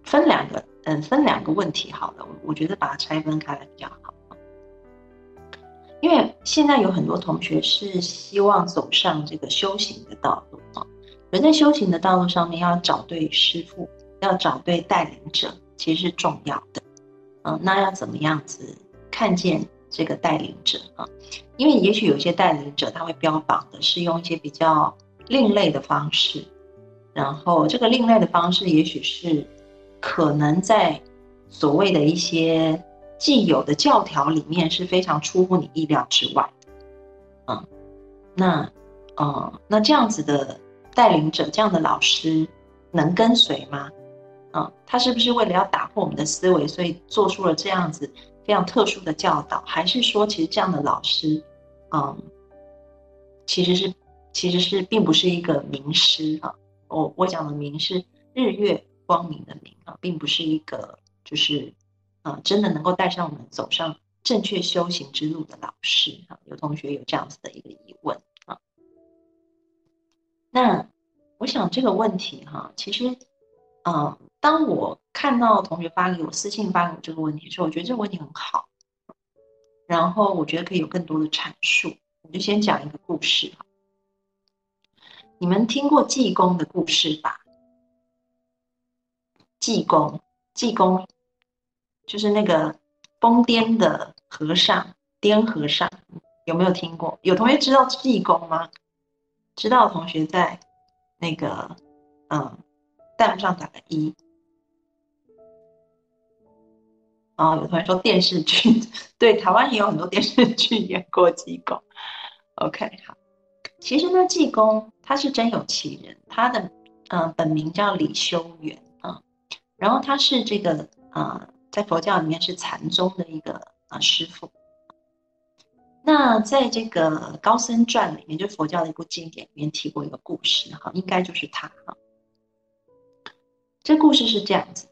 分两个，嗯，分两个问题好了，我我觉得把它拆分开来比较好。因为现在有很多同学是希望走上这个修行的道路啊，人在修行的道路上面要找对师傅，要找对带领者，其实是重要的。嗯，那要怎么样子看见这个带领者啊？因为也许有些带领者他会标榜的是用一些比较另类的方式。然后这个另类的方式，也许是可能在所谓的一些既有的教条里面是非常出乎你意料之外。嗯，那，嗯，那这样子的带领者，这样的老师能跟随吗？嗯，他是不是为了要打破我们的思维，所以做出了这样子非常特殊的教导？还是说，其实这样的老师，嗯，其实是其实是并不是一个名师啊？我我讲的名是日月光明的明啊，并不是一个就是啊，真的能够带上我们走上。正确修行之路的老师啊，有同学有这样子的一个疑问啊。那我想这个问题哈，其实，嗯，当我看到同学发给我私信发给我这个问题的时候，我觉得这个问题很好，然后我觉得可以有更多的阐述。我就先讲一个故事。你们听过济公的故事吧？济公，济公就是那个。疯癫的和尚，癫和尚有没有听过？有同学知道济公吗？知道的同学在那个嗯弹幕上打个一。哦，有同学说电视剧，对，台湾也有很多电视剧演过济公。OK，好，其实呢，济公他是真有其人，他的嗯本名叫李修缘啊，然后他是这个啊。在佛教里面是禅宗的一个啊师傅，那在这个《高僧传》里面，就佛教的一部经典里面提过一个故事，哈，应该就是他哈。这故事是这样子，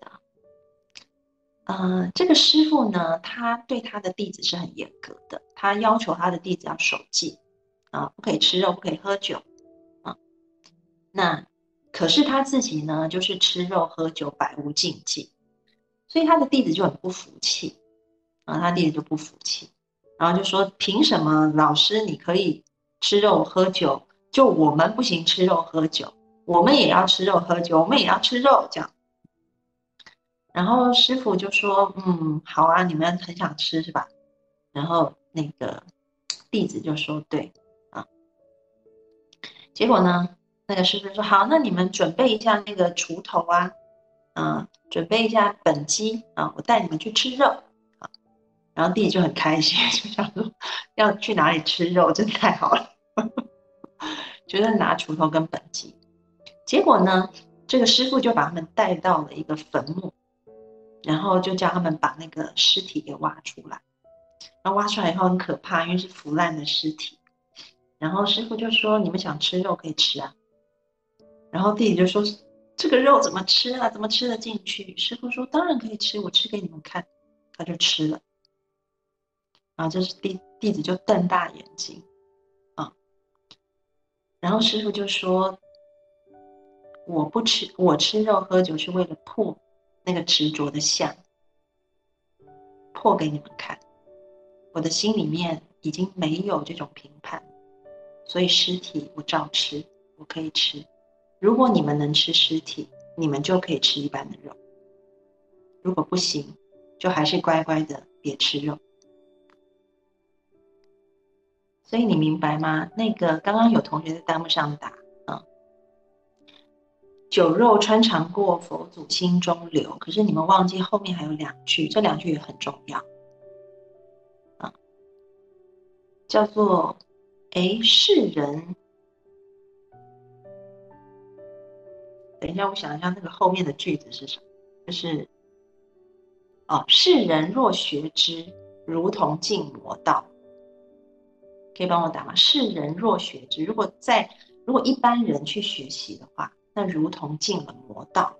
呃，这个师傅呢，他对他的弟子是很严格的，他要求他的弟子要守戒啊，不可以吃肉，不可以喝酒啊。那可是他自己呢，就是吃肉喝酒，百无禁忌。所以他的弟子就很不服气，啊，他弟子就不服气，然后就说：凭什么老师你可以吃肉喝酒，就我们不行吃肉喝酒？我们也要吃肉喝酒，我们也要吃肉这样。然后师傅就说：嗯，好啊，你们很想吃是吧？然后那个弟子就说：对，啊。结果呢，那个师傅说：好，那你们准备一下那个锄头啊。嗯，准备一下本鸡啊，我带你们去吃肉啊。然后弟弟就很开心，就想说要去哪里吃肉，真太好了，觉得拿锄头跟本鸡。结果呢，这个师傅就把他们带到了一个坟墓，然后就叫他们把那个尸体给挖出来。然后挖出来以后很可怕，因为是腐烂的尸体。然后师傅就说：“你们想吃肉可以吃啊。”然后弟弟就说。这个肉怎么吃啊？怎么吃得进去？师傅说：“当然可以吃，我吃给你们看。”他就吃了。然后这是弟弟子就瞪大眼睛，啊。然后师傅就说：“我不吃，我吃肉喝酒是为了破那个执着的相，破给你们看。我的心里面已经没有这种评判，所以尸体我照吃，我可以吃。”如果你们能吃尸体，你们就可以吃一般的肉；如果不行，就还是乖乖的别吃肉。所以你明白吗？那个刚刚有同学在弹幕上打，酒肉穿肠过，佛祖心中留。可是你们忘记后面还有两句，这两句也很重要，啊，叫做哎世人。等一下，我想一下，那个后面的句子是什么？就是哦，世人若学之，如同进魔道。可以帮我打吗？世人若学之，如果在如果一般人去学习的话，那如同进了魔道。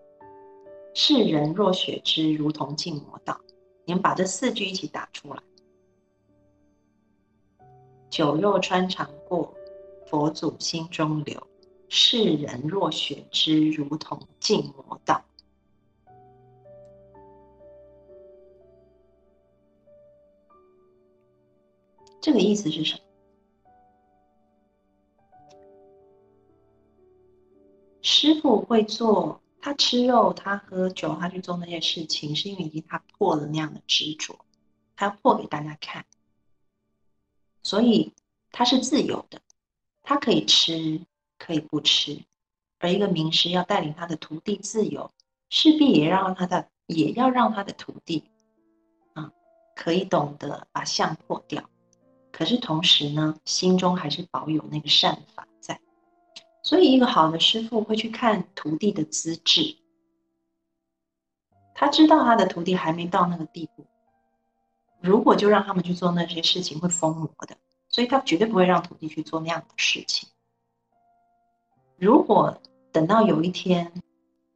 世人若学之，如同进魔道。你们把这四句一起打出来。酒肉穿肠过，佛祖心中留。世人若学之，如同进魔道。这个意思是什么？师傅会做，他吃肉，他喝酒，他去做那些事情，是因为已经他破了那样的执着，他要破给大家看，所以他是自由的，他可以吃。可以不吃，而一个名师要带领他的徒弟自由，势必也让他的也要让他的徒弟啊，可以懂得把相破掉。可是同时呢，心中还是保有那个善法。所以，一个好的师傅会去看徒弟的资质，他知道他的徒弟还没到那个地步。如果就让他们去做那些事情，会疯魔的。所以他绝对不会让徒弟去做那样的事情。如果等到有一天，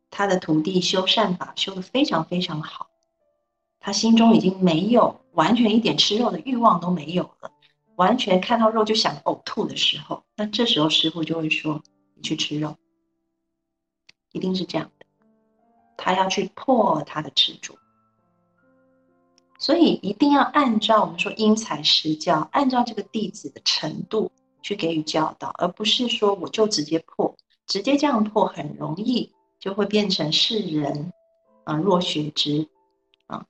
他的徒弟修善法修的非常非常好，他心中已经没有完全一点吃肉的欲望都没有了，完全看到肉就想呕吐的时候，那这时候师傅就会说：“去吃肉。”一定是这样的，他要去破他的执着。所以一定要按照我们说因材施教，按照这个弟子的程度去给予教导，而不是说我就直接破，直接这样破很容易就会变成世人啊若学之啊，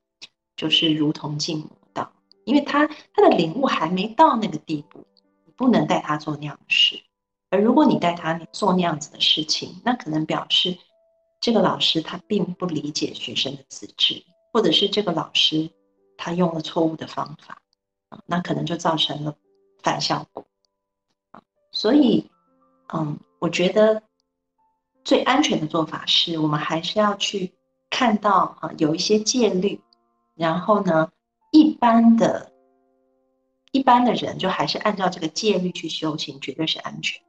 就是如同进魔道，因为他他的领悟还没到那个地步，你不能带他做那样的事。而如果你带他做那样子的事情，那可能表示这个老师他并不理解学生的资质，或者是这个老师。他用了错误的方法，啊，那可能就造成了反效果，所以，嗯，我觉得最安全的做法是我们还是要去看到啊，有一些戒律，然后呢，一般的、一般的人就还是按照这个戒律去修行，绝对是安全。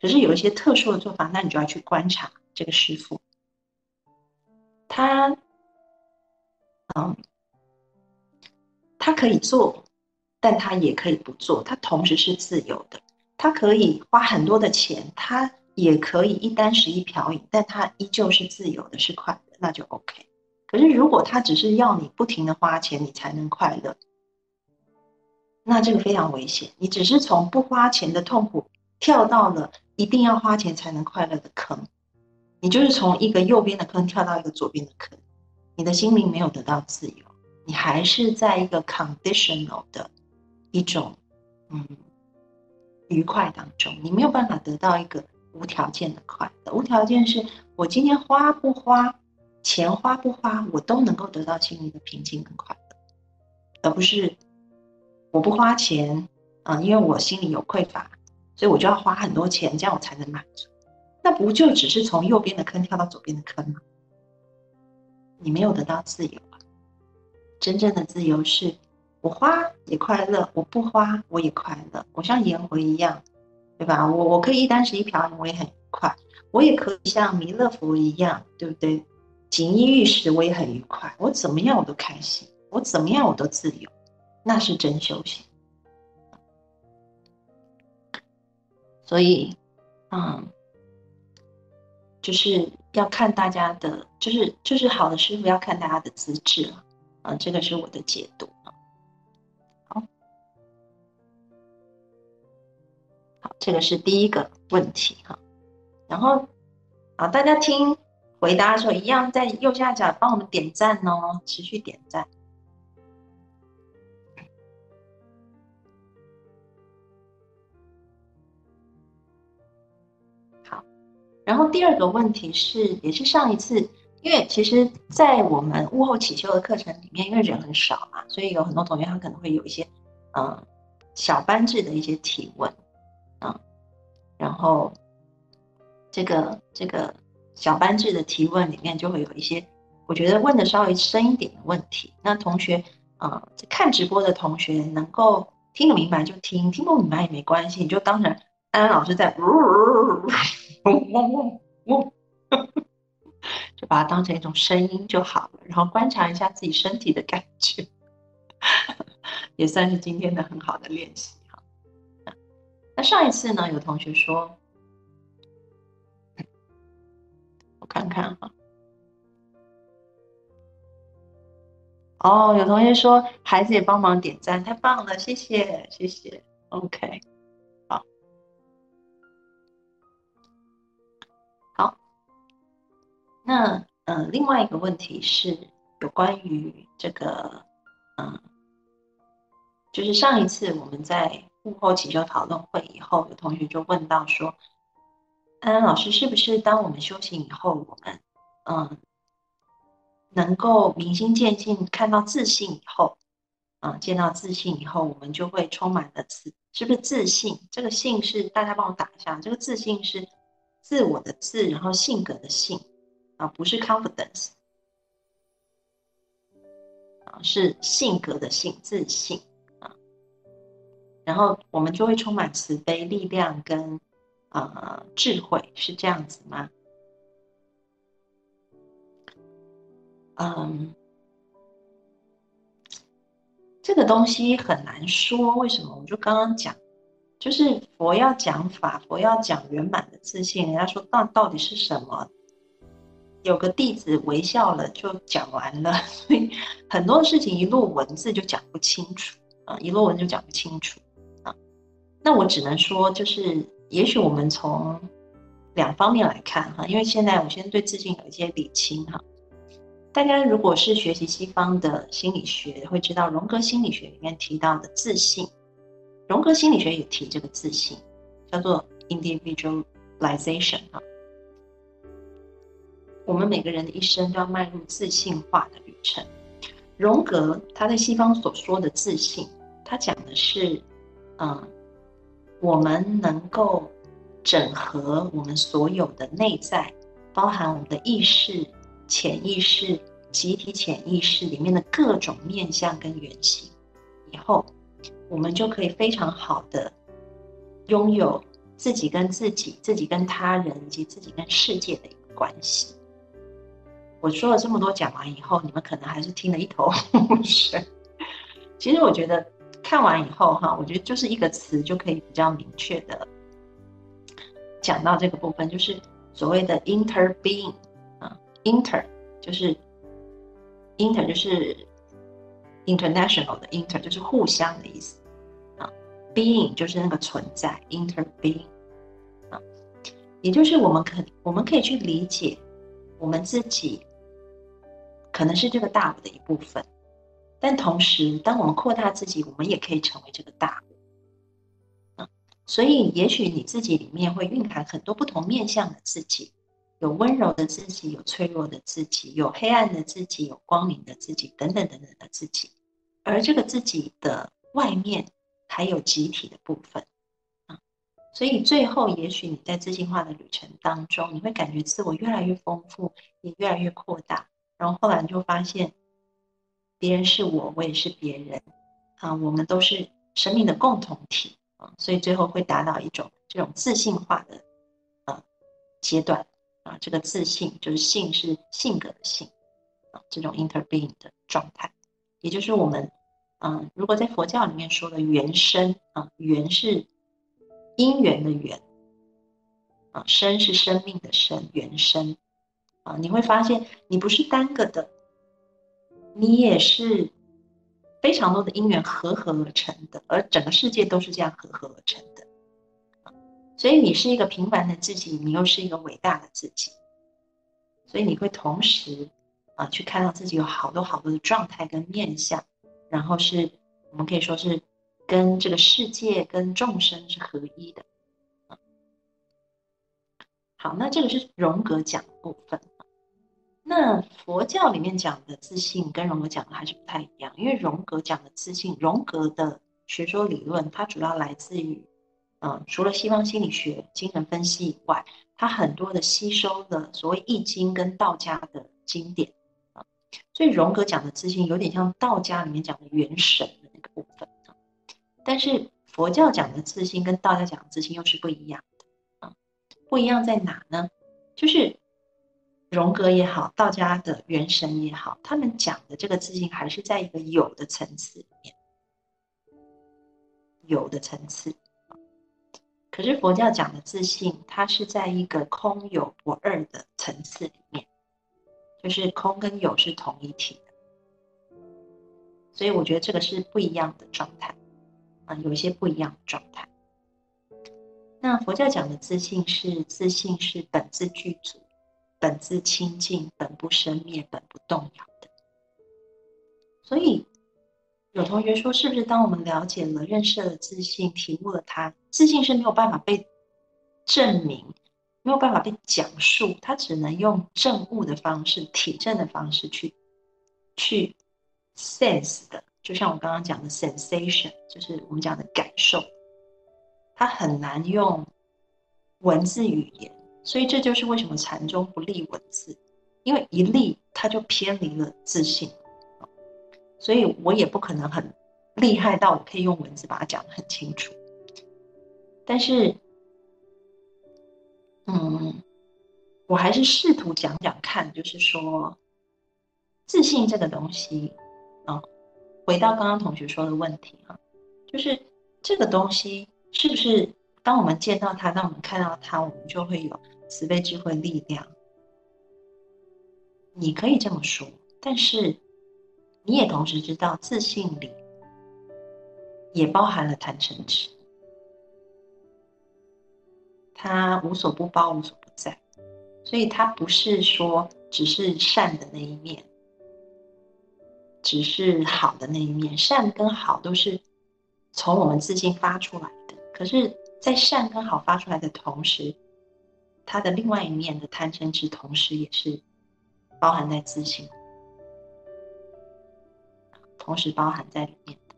可是有一些特殊的做法，那你就要去观察这个师傅，他，嗯。他可以做，但他也可以不做，他同时是自由的。他可以花很多的钱，他也可以一单食一瓢饮，但他依旧是自由的，是快乐，那就 OK。可是如果他只是要你不停的花钱，你才能快乐，那这个非常危险。你只是从不花钱的痛苦跳到了一定要花钱才能快乐的坑，你就是从一个右边的坑跳到一个左边的坑，你的心灵没有得到自由。你还是在一个 conditional 的一种嗯愉快当中，你没有办法得到一个无条件的快乐。无条件是我今天花不花钱，花不花，我都能够得到心灵的平静跟快乐，而不是我不花钱啊，因为我心里有匮乏，所以我就要花很多钱，这样我才能满足。那不就只是从右边的坑跳到左边的坑吗？你没有得到自由。真正的自由是，我花也快乐，我不花我也快乐。我像颜回一样，对吧？我我可以一单食一瓢饮，我也很愉快。我也可以像弥勒佛一样，对不对？锦衣玉食，我也很愉快。我怎么样我都开心，我怎么样我都自由，那是真修行。所以，嗯，就是要看大家的，就是就是好的师傅要看大家的资质了。啊，这个是我的解读啊。好，好，这个是第一个问题哈。然后，啊，大家听回答的时候，一样在右下角帮我们点赞哦，持续点赞。第二个问题是，也是上一次。因为其实，在我们物后起修的课程里面，因为人很少嘛，所以有很多同学他可能会有一些，嗯，小班制的一些提问，啊，然后这个这个小班制的提问里面就会有一些，我觉得问的稍微深一点的问题。那同学，啊，看直播的同学能够听得明白就听，听不明白也没关系，你就当成安安老师在，嗡嗡嗡嗡。就把它当成一种声音就好了，然后观察一下自己身体的感觉，也算是今天的很好的练习哈。那上一次呢，有同学说，我看看哈，哦，有同学说孩子也帮忙点赞，太棒了，谢谢谢谢，OK。那呃，另外一个问题是有关于这个，嗯，就是上一次我们在幕后祈求讨论会以后，有同学就问到说，安安老师，是不是当我们修行以后，我们嗯能够明心见性，看到自信以后，啊，见到自信以后，我们就会充满了自，是不是自信？这个信是大家帮我打一下，这个自信是自我的自，然后性格的性啊，不是 confidence 啊，是性格的性，自信啊，然后我们就会充满慈悲、力量跟。呃，智慧是这样子吗？嗯，这个东西很难说。为什么？我就刚刚讲，就是佛要讲法，佛要讲圆满的自信。人家说那到底是什么？有个弟子微笑了，就讲完了。所以很多事情一落文字就讲不清楚啊，一落文就讲不清楚啊。那我只能说，就是。也许我们从两方面来看哈，因为现在我先对自信有一些理清哈。大家如果是学习西方的心理学，会知道荣格心理学里面提到的自信，荣格心理学也提这个自信，叫做 individualization 哈。我们每个人的一生都要迈入自信化的旅程。荣格他在西方所说的自信，他讲的是，嗯。我们能够整合我们所有的内在，包含我们的意识、潜意识、集体潜意识里面的各种面相跟原型，以后我们就可以非常好的拥有自己跟自己、自己跟他人以及自己跟世界的一个关系。我说了这么多，讲完以后，你们可能还是听得一头雾水。其实我觉得。看完以后哈，我觉得就是一个词就可以比较明确的讲到这个部分，就是所谓的 interbeing 啊，inter 就是 inter 就是 international 的 inter 就是互相的意思啊，being 就是那个存在 interbeing 啊，也就是我们可我们可以去理解我们自己可能是这个大我的一部分。但同时，当我们扩大自己，我们也可以成为这个大我。所以也许你自己里面会蕴含很多不同面向的自己，有温柔的自己，有脆弱的自己，有黑暗的自己，有光明的自己，等等等等的自己。而这个自己的外面还有集体的部分啊。所以最后，也许你在自信化的旅程当中，你会感觉自我越来越丰富，也越来越扩大。然后后来就发现。别人是我，我也是别人，啊，我们都是生命的共同体啊，所以最后会达到一种这种自信化的呃阶段啊，这个自信就是性是性格的性啊，这种 interbeing 的状态，也就是我们嗯，如果在佛教里面说的原生啊，缘是因缘的缘啊，生是生命的生，原生啊，你会发现你不是单个的。你也是非常多的因缘合合而成的，而整个世界都是这样合合而成的。所以你是一个平凡的自己，你又是一个伟大的自己，所以你会同时啊去看到自己有好多好多的状态跟面相，然后是我们可以说是跟这个世界跟众生是合一的。好，那这个是荣格讲的部分。那佛教里面讲的自信跟荣格讲的还是不太一样，因为荣格讲的自信，荣格的学说理论，它主要来自于，嗯，除了西方心理学、精神分析以外，它很多的吸收了所谓易经跟道家的经典啊，所以荣格讲的自信有点像道家里面讲的元神的那个部分啊，但是佛教讲的自信跟道家讲的自信又是不一样的啊，不一样在哪呢？就是。荣格也好，道家的元神也好，他们讲的这个自信还是在一个有的层次里面，有的层次。可是佛教讲的自信，它是在一个空有不二的层次里面，就是空跟有是同一体的。所以我觉得这个是不一样的状态啊，有一些不一样的状态。那佛教讲的自信是自信是本自具足。本自清净，本不生灭，本不动摇的。所以有同学说，是不是当我们了解了、认识了自信，体悟了它，自信是没有办法被证明、没有办法被讲述，他只能用证物的方式、体证的方式去去 sense 的，就像我刚刚讲的 sensation，就是我们讲的感受，他很难用文字语言，所以这就是为什么禅宗不立文字，因为一立它就偏离了自信，所以我也不可能很厉害到可以用文字把它讲得很清楚，但是。嗯，我还是试图讲讲看，就是说，自信这个东西，啊，回到刚刚同学说的问题哈，就是这个东西是不是当我们见到它，当我们看到它，我们就会有慈悲智慧力量？你可以这么说，但是你也同时知道，自信里也包含了贪嗔痴。它无所不包，无所不在，所以它不是说只是善的那一面，只是好的那一面。善跟好都是从我们自信发出来的，可是，在善跟好发出来的同时，它的另外一面的贪嗔痴，同时也是包含在自信，同时包含在里面的。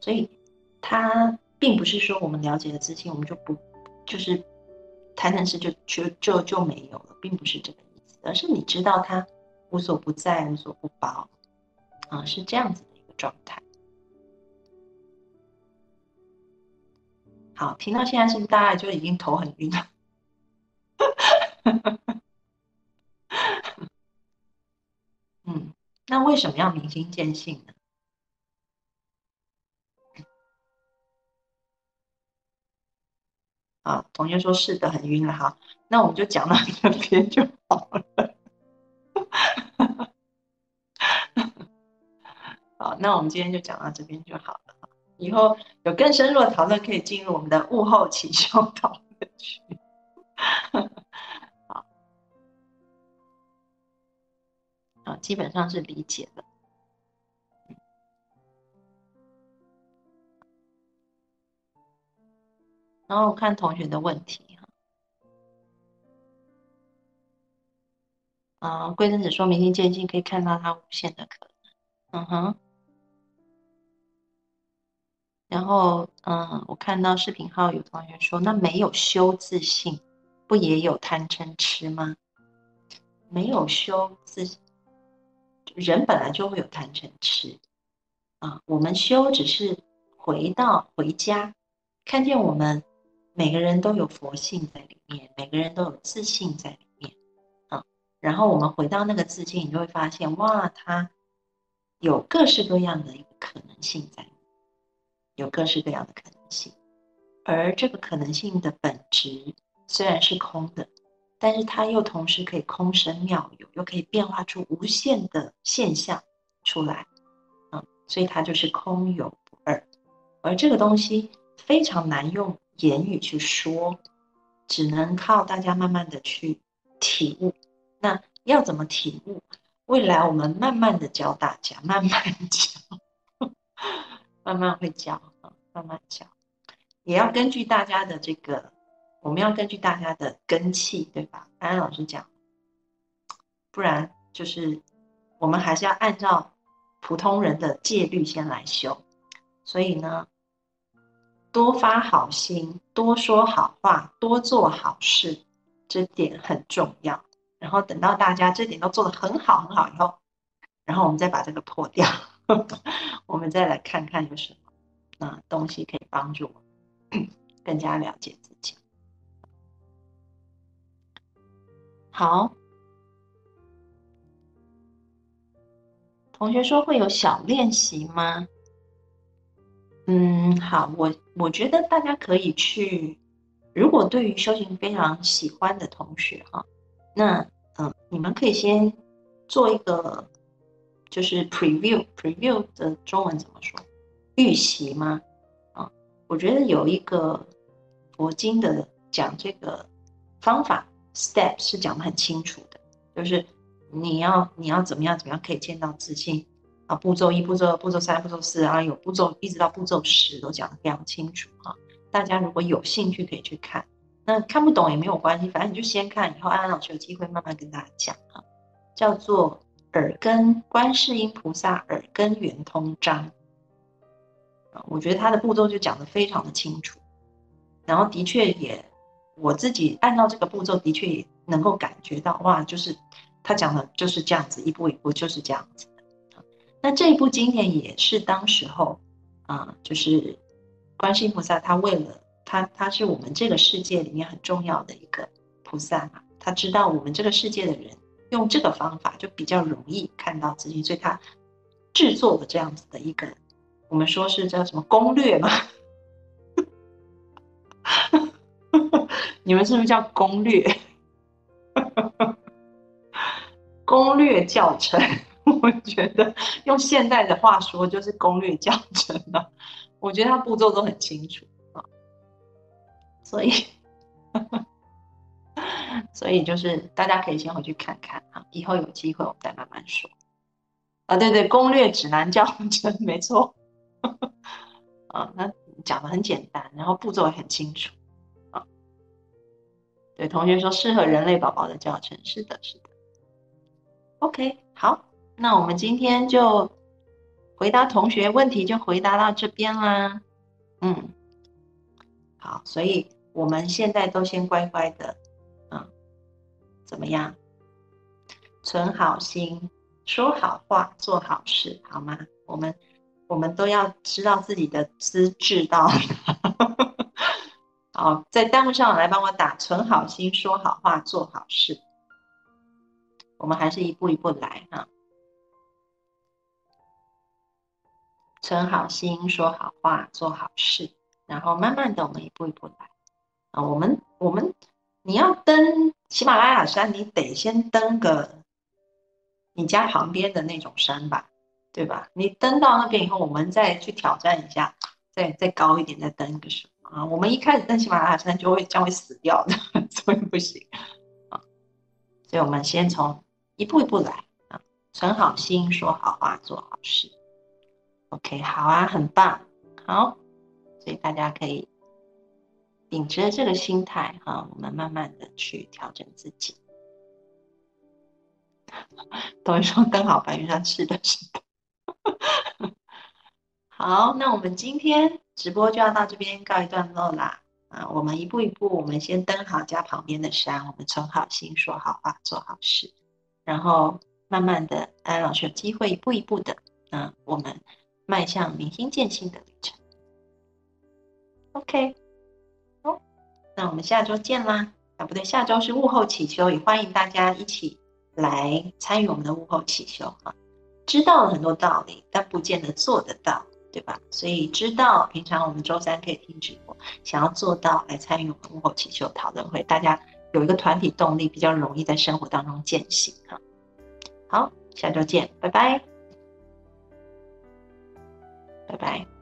所以，它并不是说我们了解了自信，我们就不就是。贪嗔痴就就就就没有了，并不是这个意思，而是你知道它无所不在、无所不包，啊，是这样子的一个状态。好，听到现在是不是大家就已经头很晕了？嗯，那为什么要明心见性呢？啊，同学说是的，很晕了哈，那我们就讲到这边就好了。好，那我们今天就讲到这边就好。以后有更深入的讨论，可以进入我们的物后起修讨论区。好，啊，基本上是理解了。然后看同学的问题哈，啊，贵生子说明天见性可以看到他无限的可能，嗯哼。然后，嗯，我看到视频号有同学说，那没有修自信，不也有贪嗔痴吗？没有修自，人本来就会有贪嗔痴，啊，我们修只是回到回家，看见我们。每个人都有佛性在里面，每个人都有自信在里面，啊，然后我们回到那个自信，你就会发现，哇，它有各式各样的一个可能性在，有各式各样的可能性，而这个可能性的本质虽然是空的，但是它又同时可以空生妙有，又可以变化出无限的现象出来，啊，所以它就是空有不二，而这个东西非常难用。言语去说，只能靠大家慢慢的去体悟。那要怎么体悟？未来我们慢慢的教大家，慢慢教，慢慢会教啊，慢慢教。也要根据大家的这个，我们要根据大家的根气，对吧？安安老师讲，不然就是我们还是要按照普通人的戒律先来修。所以呢。多发好心，多说好话，多做好事，这点很重要。然后等到大家这点都做得很好很好以后，然后我们再把这个破掉，我们再来看看有什么那东西可以帮助我更加了解自己。好，同学说会有小练习吗？嗯，好，我我觉得大家可以去，如果对于修行非常喜欢的同学哈，那嗯，你们可以先做一个，就是 preview，preview 的中文怎么说？预习吗？啊，我觉得有一个佛经的讲这个方法 step 是讲的很清楚的，就是你要你要怎么样怎么样可以见到自信。啊，步骤一、步骤二、步骤三、步骤四啊，有步骤一直到步骤十都讲得非常清楚哈。大家如果有兴趣可以去看，那看不懂也没有关系，反正你就先看，以后安安老师有机会慢慢跟大家讲啊。叫做耳根观世音菩萨耳根圆通章啊，我觉得他的步骤就讲得非常的清楚，然后的确也我自己按照这个步骤，的确也能够感觉到哇，就是他讲的就是这样子，一步一步就是这样子。那这一部经典也是当时候啊，就是观世音菩萨他为了他他是我们这个世界里面很重要的一个菩萨嘛，他知道我们这个世界的人。用这个方法就比较容易看到自己，所以他制作了这样子的一个，我们说是叫什么攻略嘛？你们是不是叫攻略？攻略教程？我觉得用现代的话说就是攻略教程了。我觉得他步骤都很清楚啊，所以。所以就是大家可以先回去看看啊，以后有机会我们再慢慢说。啊，对对，攻略指南教 程没错。啊，那讲的很简单，然后步骤也很清楚。啊，对，同学说适合人类宝宝的教程，是的，是的。OK，好，那我们今天就回答同学问题，就回答到这边啦。嗯，好，所以我们现在都先乖乖的。怎么样？存好心，说好话，做好事，好吗？我们我们都要知道自己的资质到。好，在弹幕上来帮我打“存好心，说好话，做好事”。我们还是一步一步来哈。存好心，说好话，做好事，然后慢慢的，我们一步一步来。啊，我们我们。你要登喜马拉雅山，你得先登个你家旁边的那种山吧，对吧？你登到那边以后，我们再去挑战一下，再再高一点，再登一个什么啊？我们一开始登喜马拉雅山就会将会死掉的，所以不行啊。所以我们先从一步一步来啊，存好心，说好话，做好事。OK，好啊，很棒，好，所以大家可以。秉持着这个心态哈，我们慢慢的去调整自己。等于说登好白云山，是的，是的。好，那我们今天直播就要到这边告一段落啦。啊，我们一步一步，我们先登好家旁边的山，我们存好心，说好话，做好事，然后慢慢的，安老师有机会一步一步的，嗯，我们迈向明心见性的旅程。OK。那我们下周见啦！啊，不对，下周是物后祈修，也欢迎大家一起来参与我们的物后祈修啊。知道了很多道理，但不见得做得到，对吧？所以知道平常我们周三可以听直播，想要做到来参与我们物后祈修讨论会，大家有一个团体动力，比较容易在生活当中践行哈。好，下周见，拜拜，拜拜。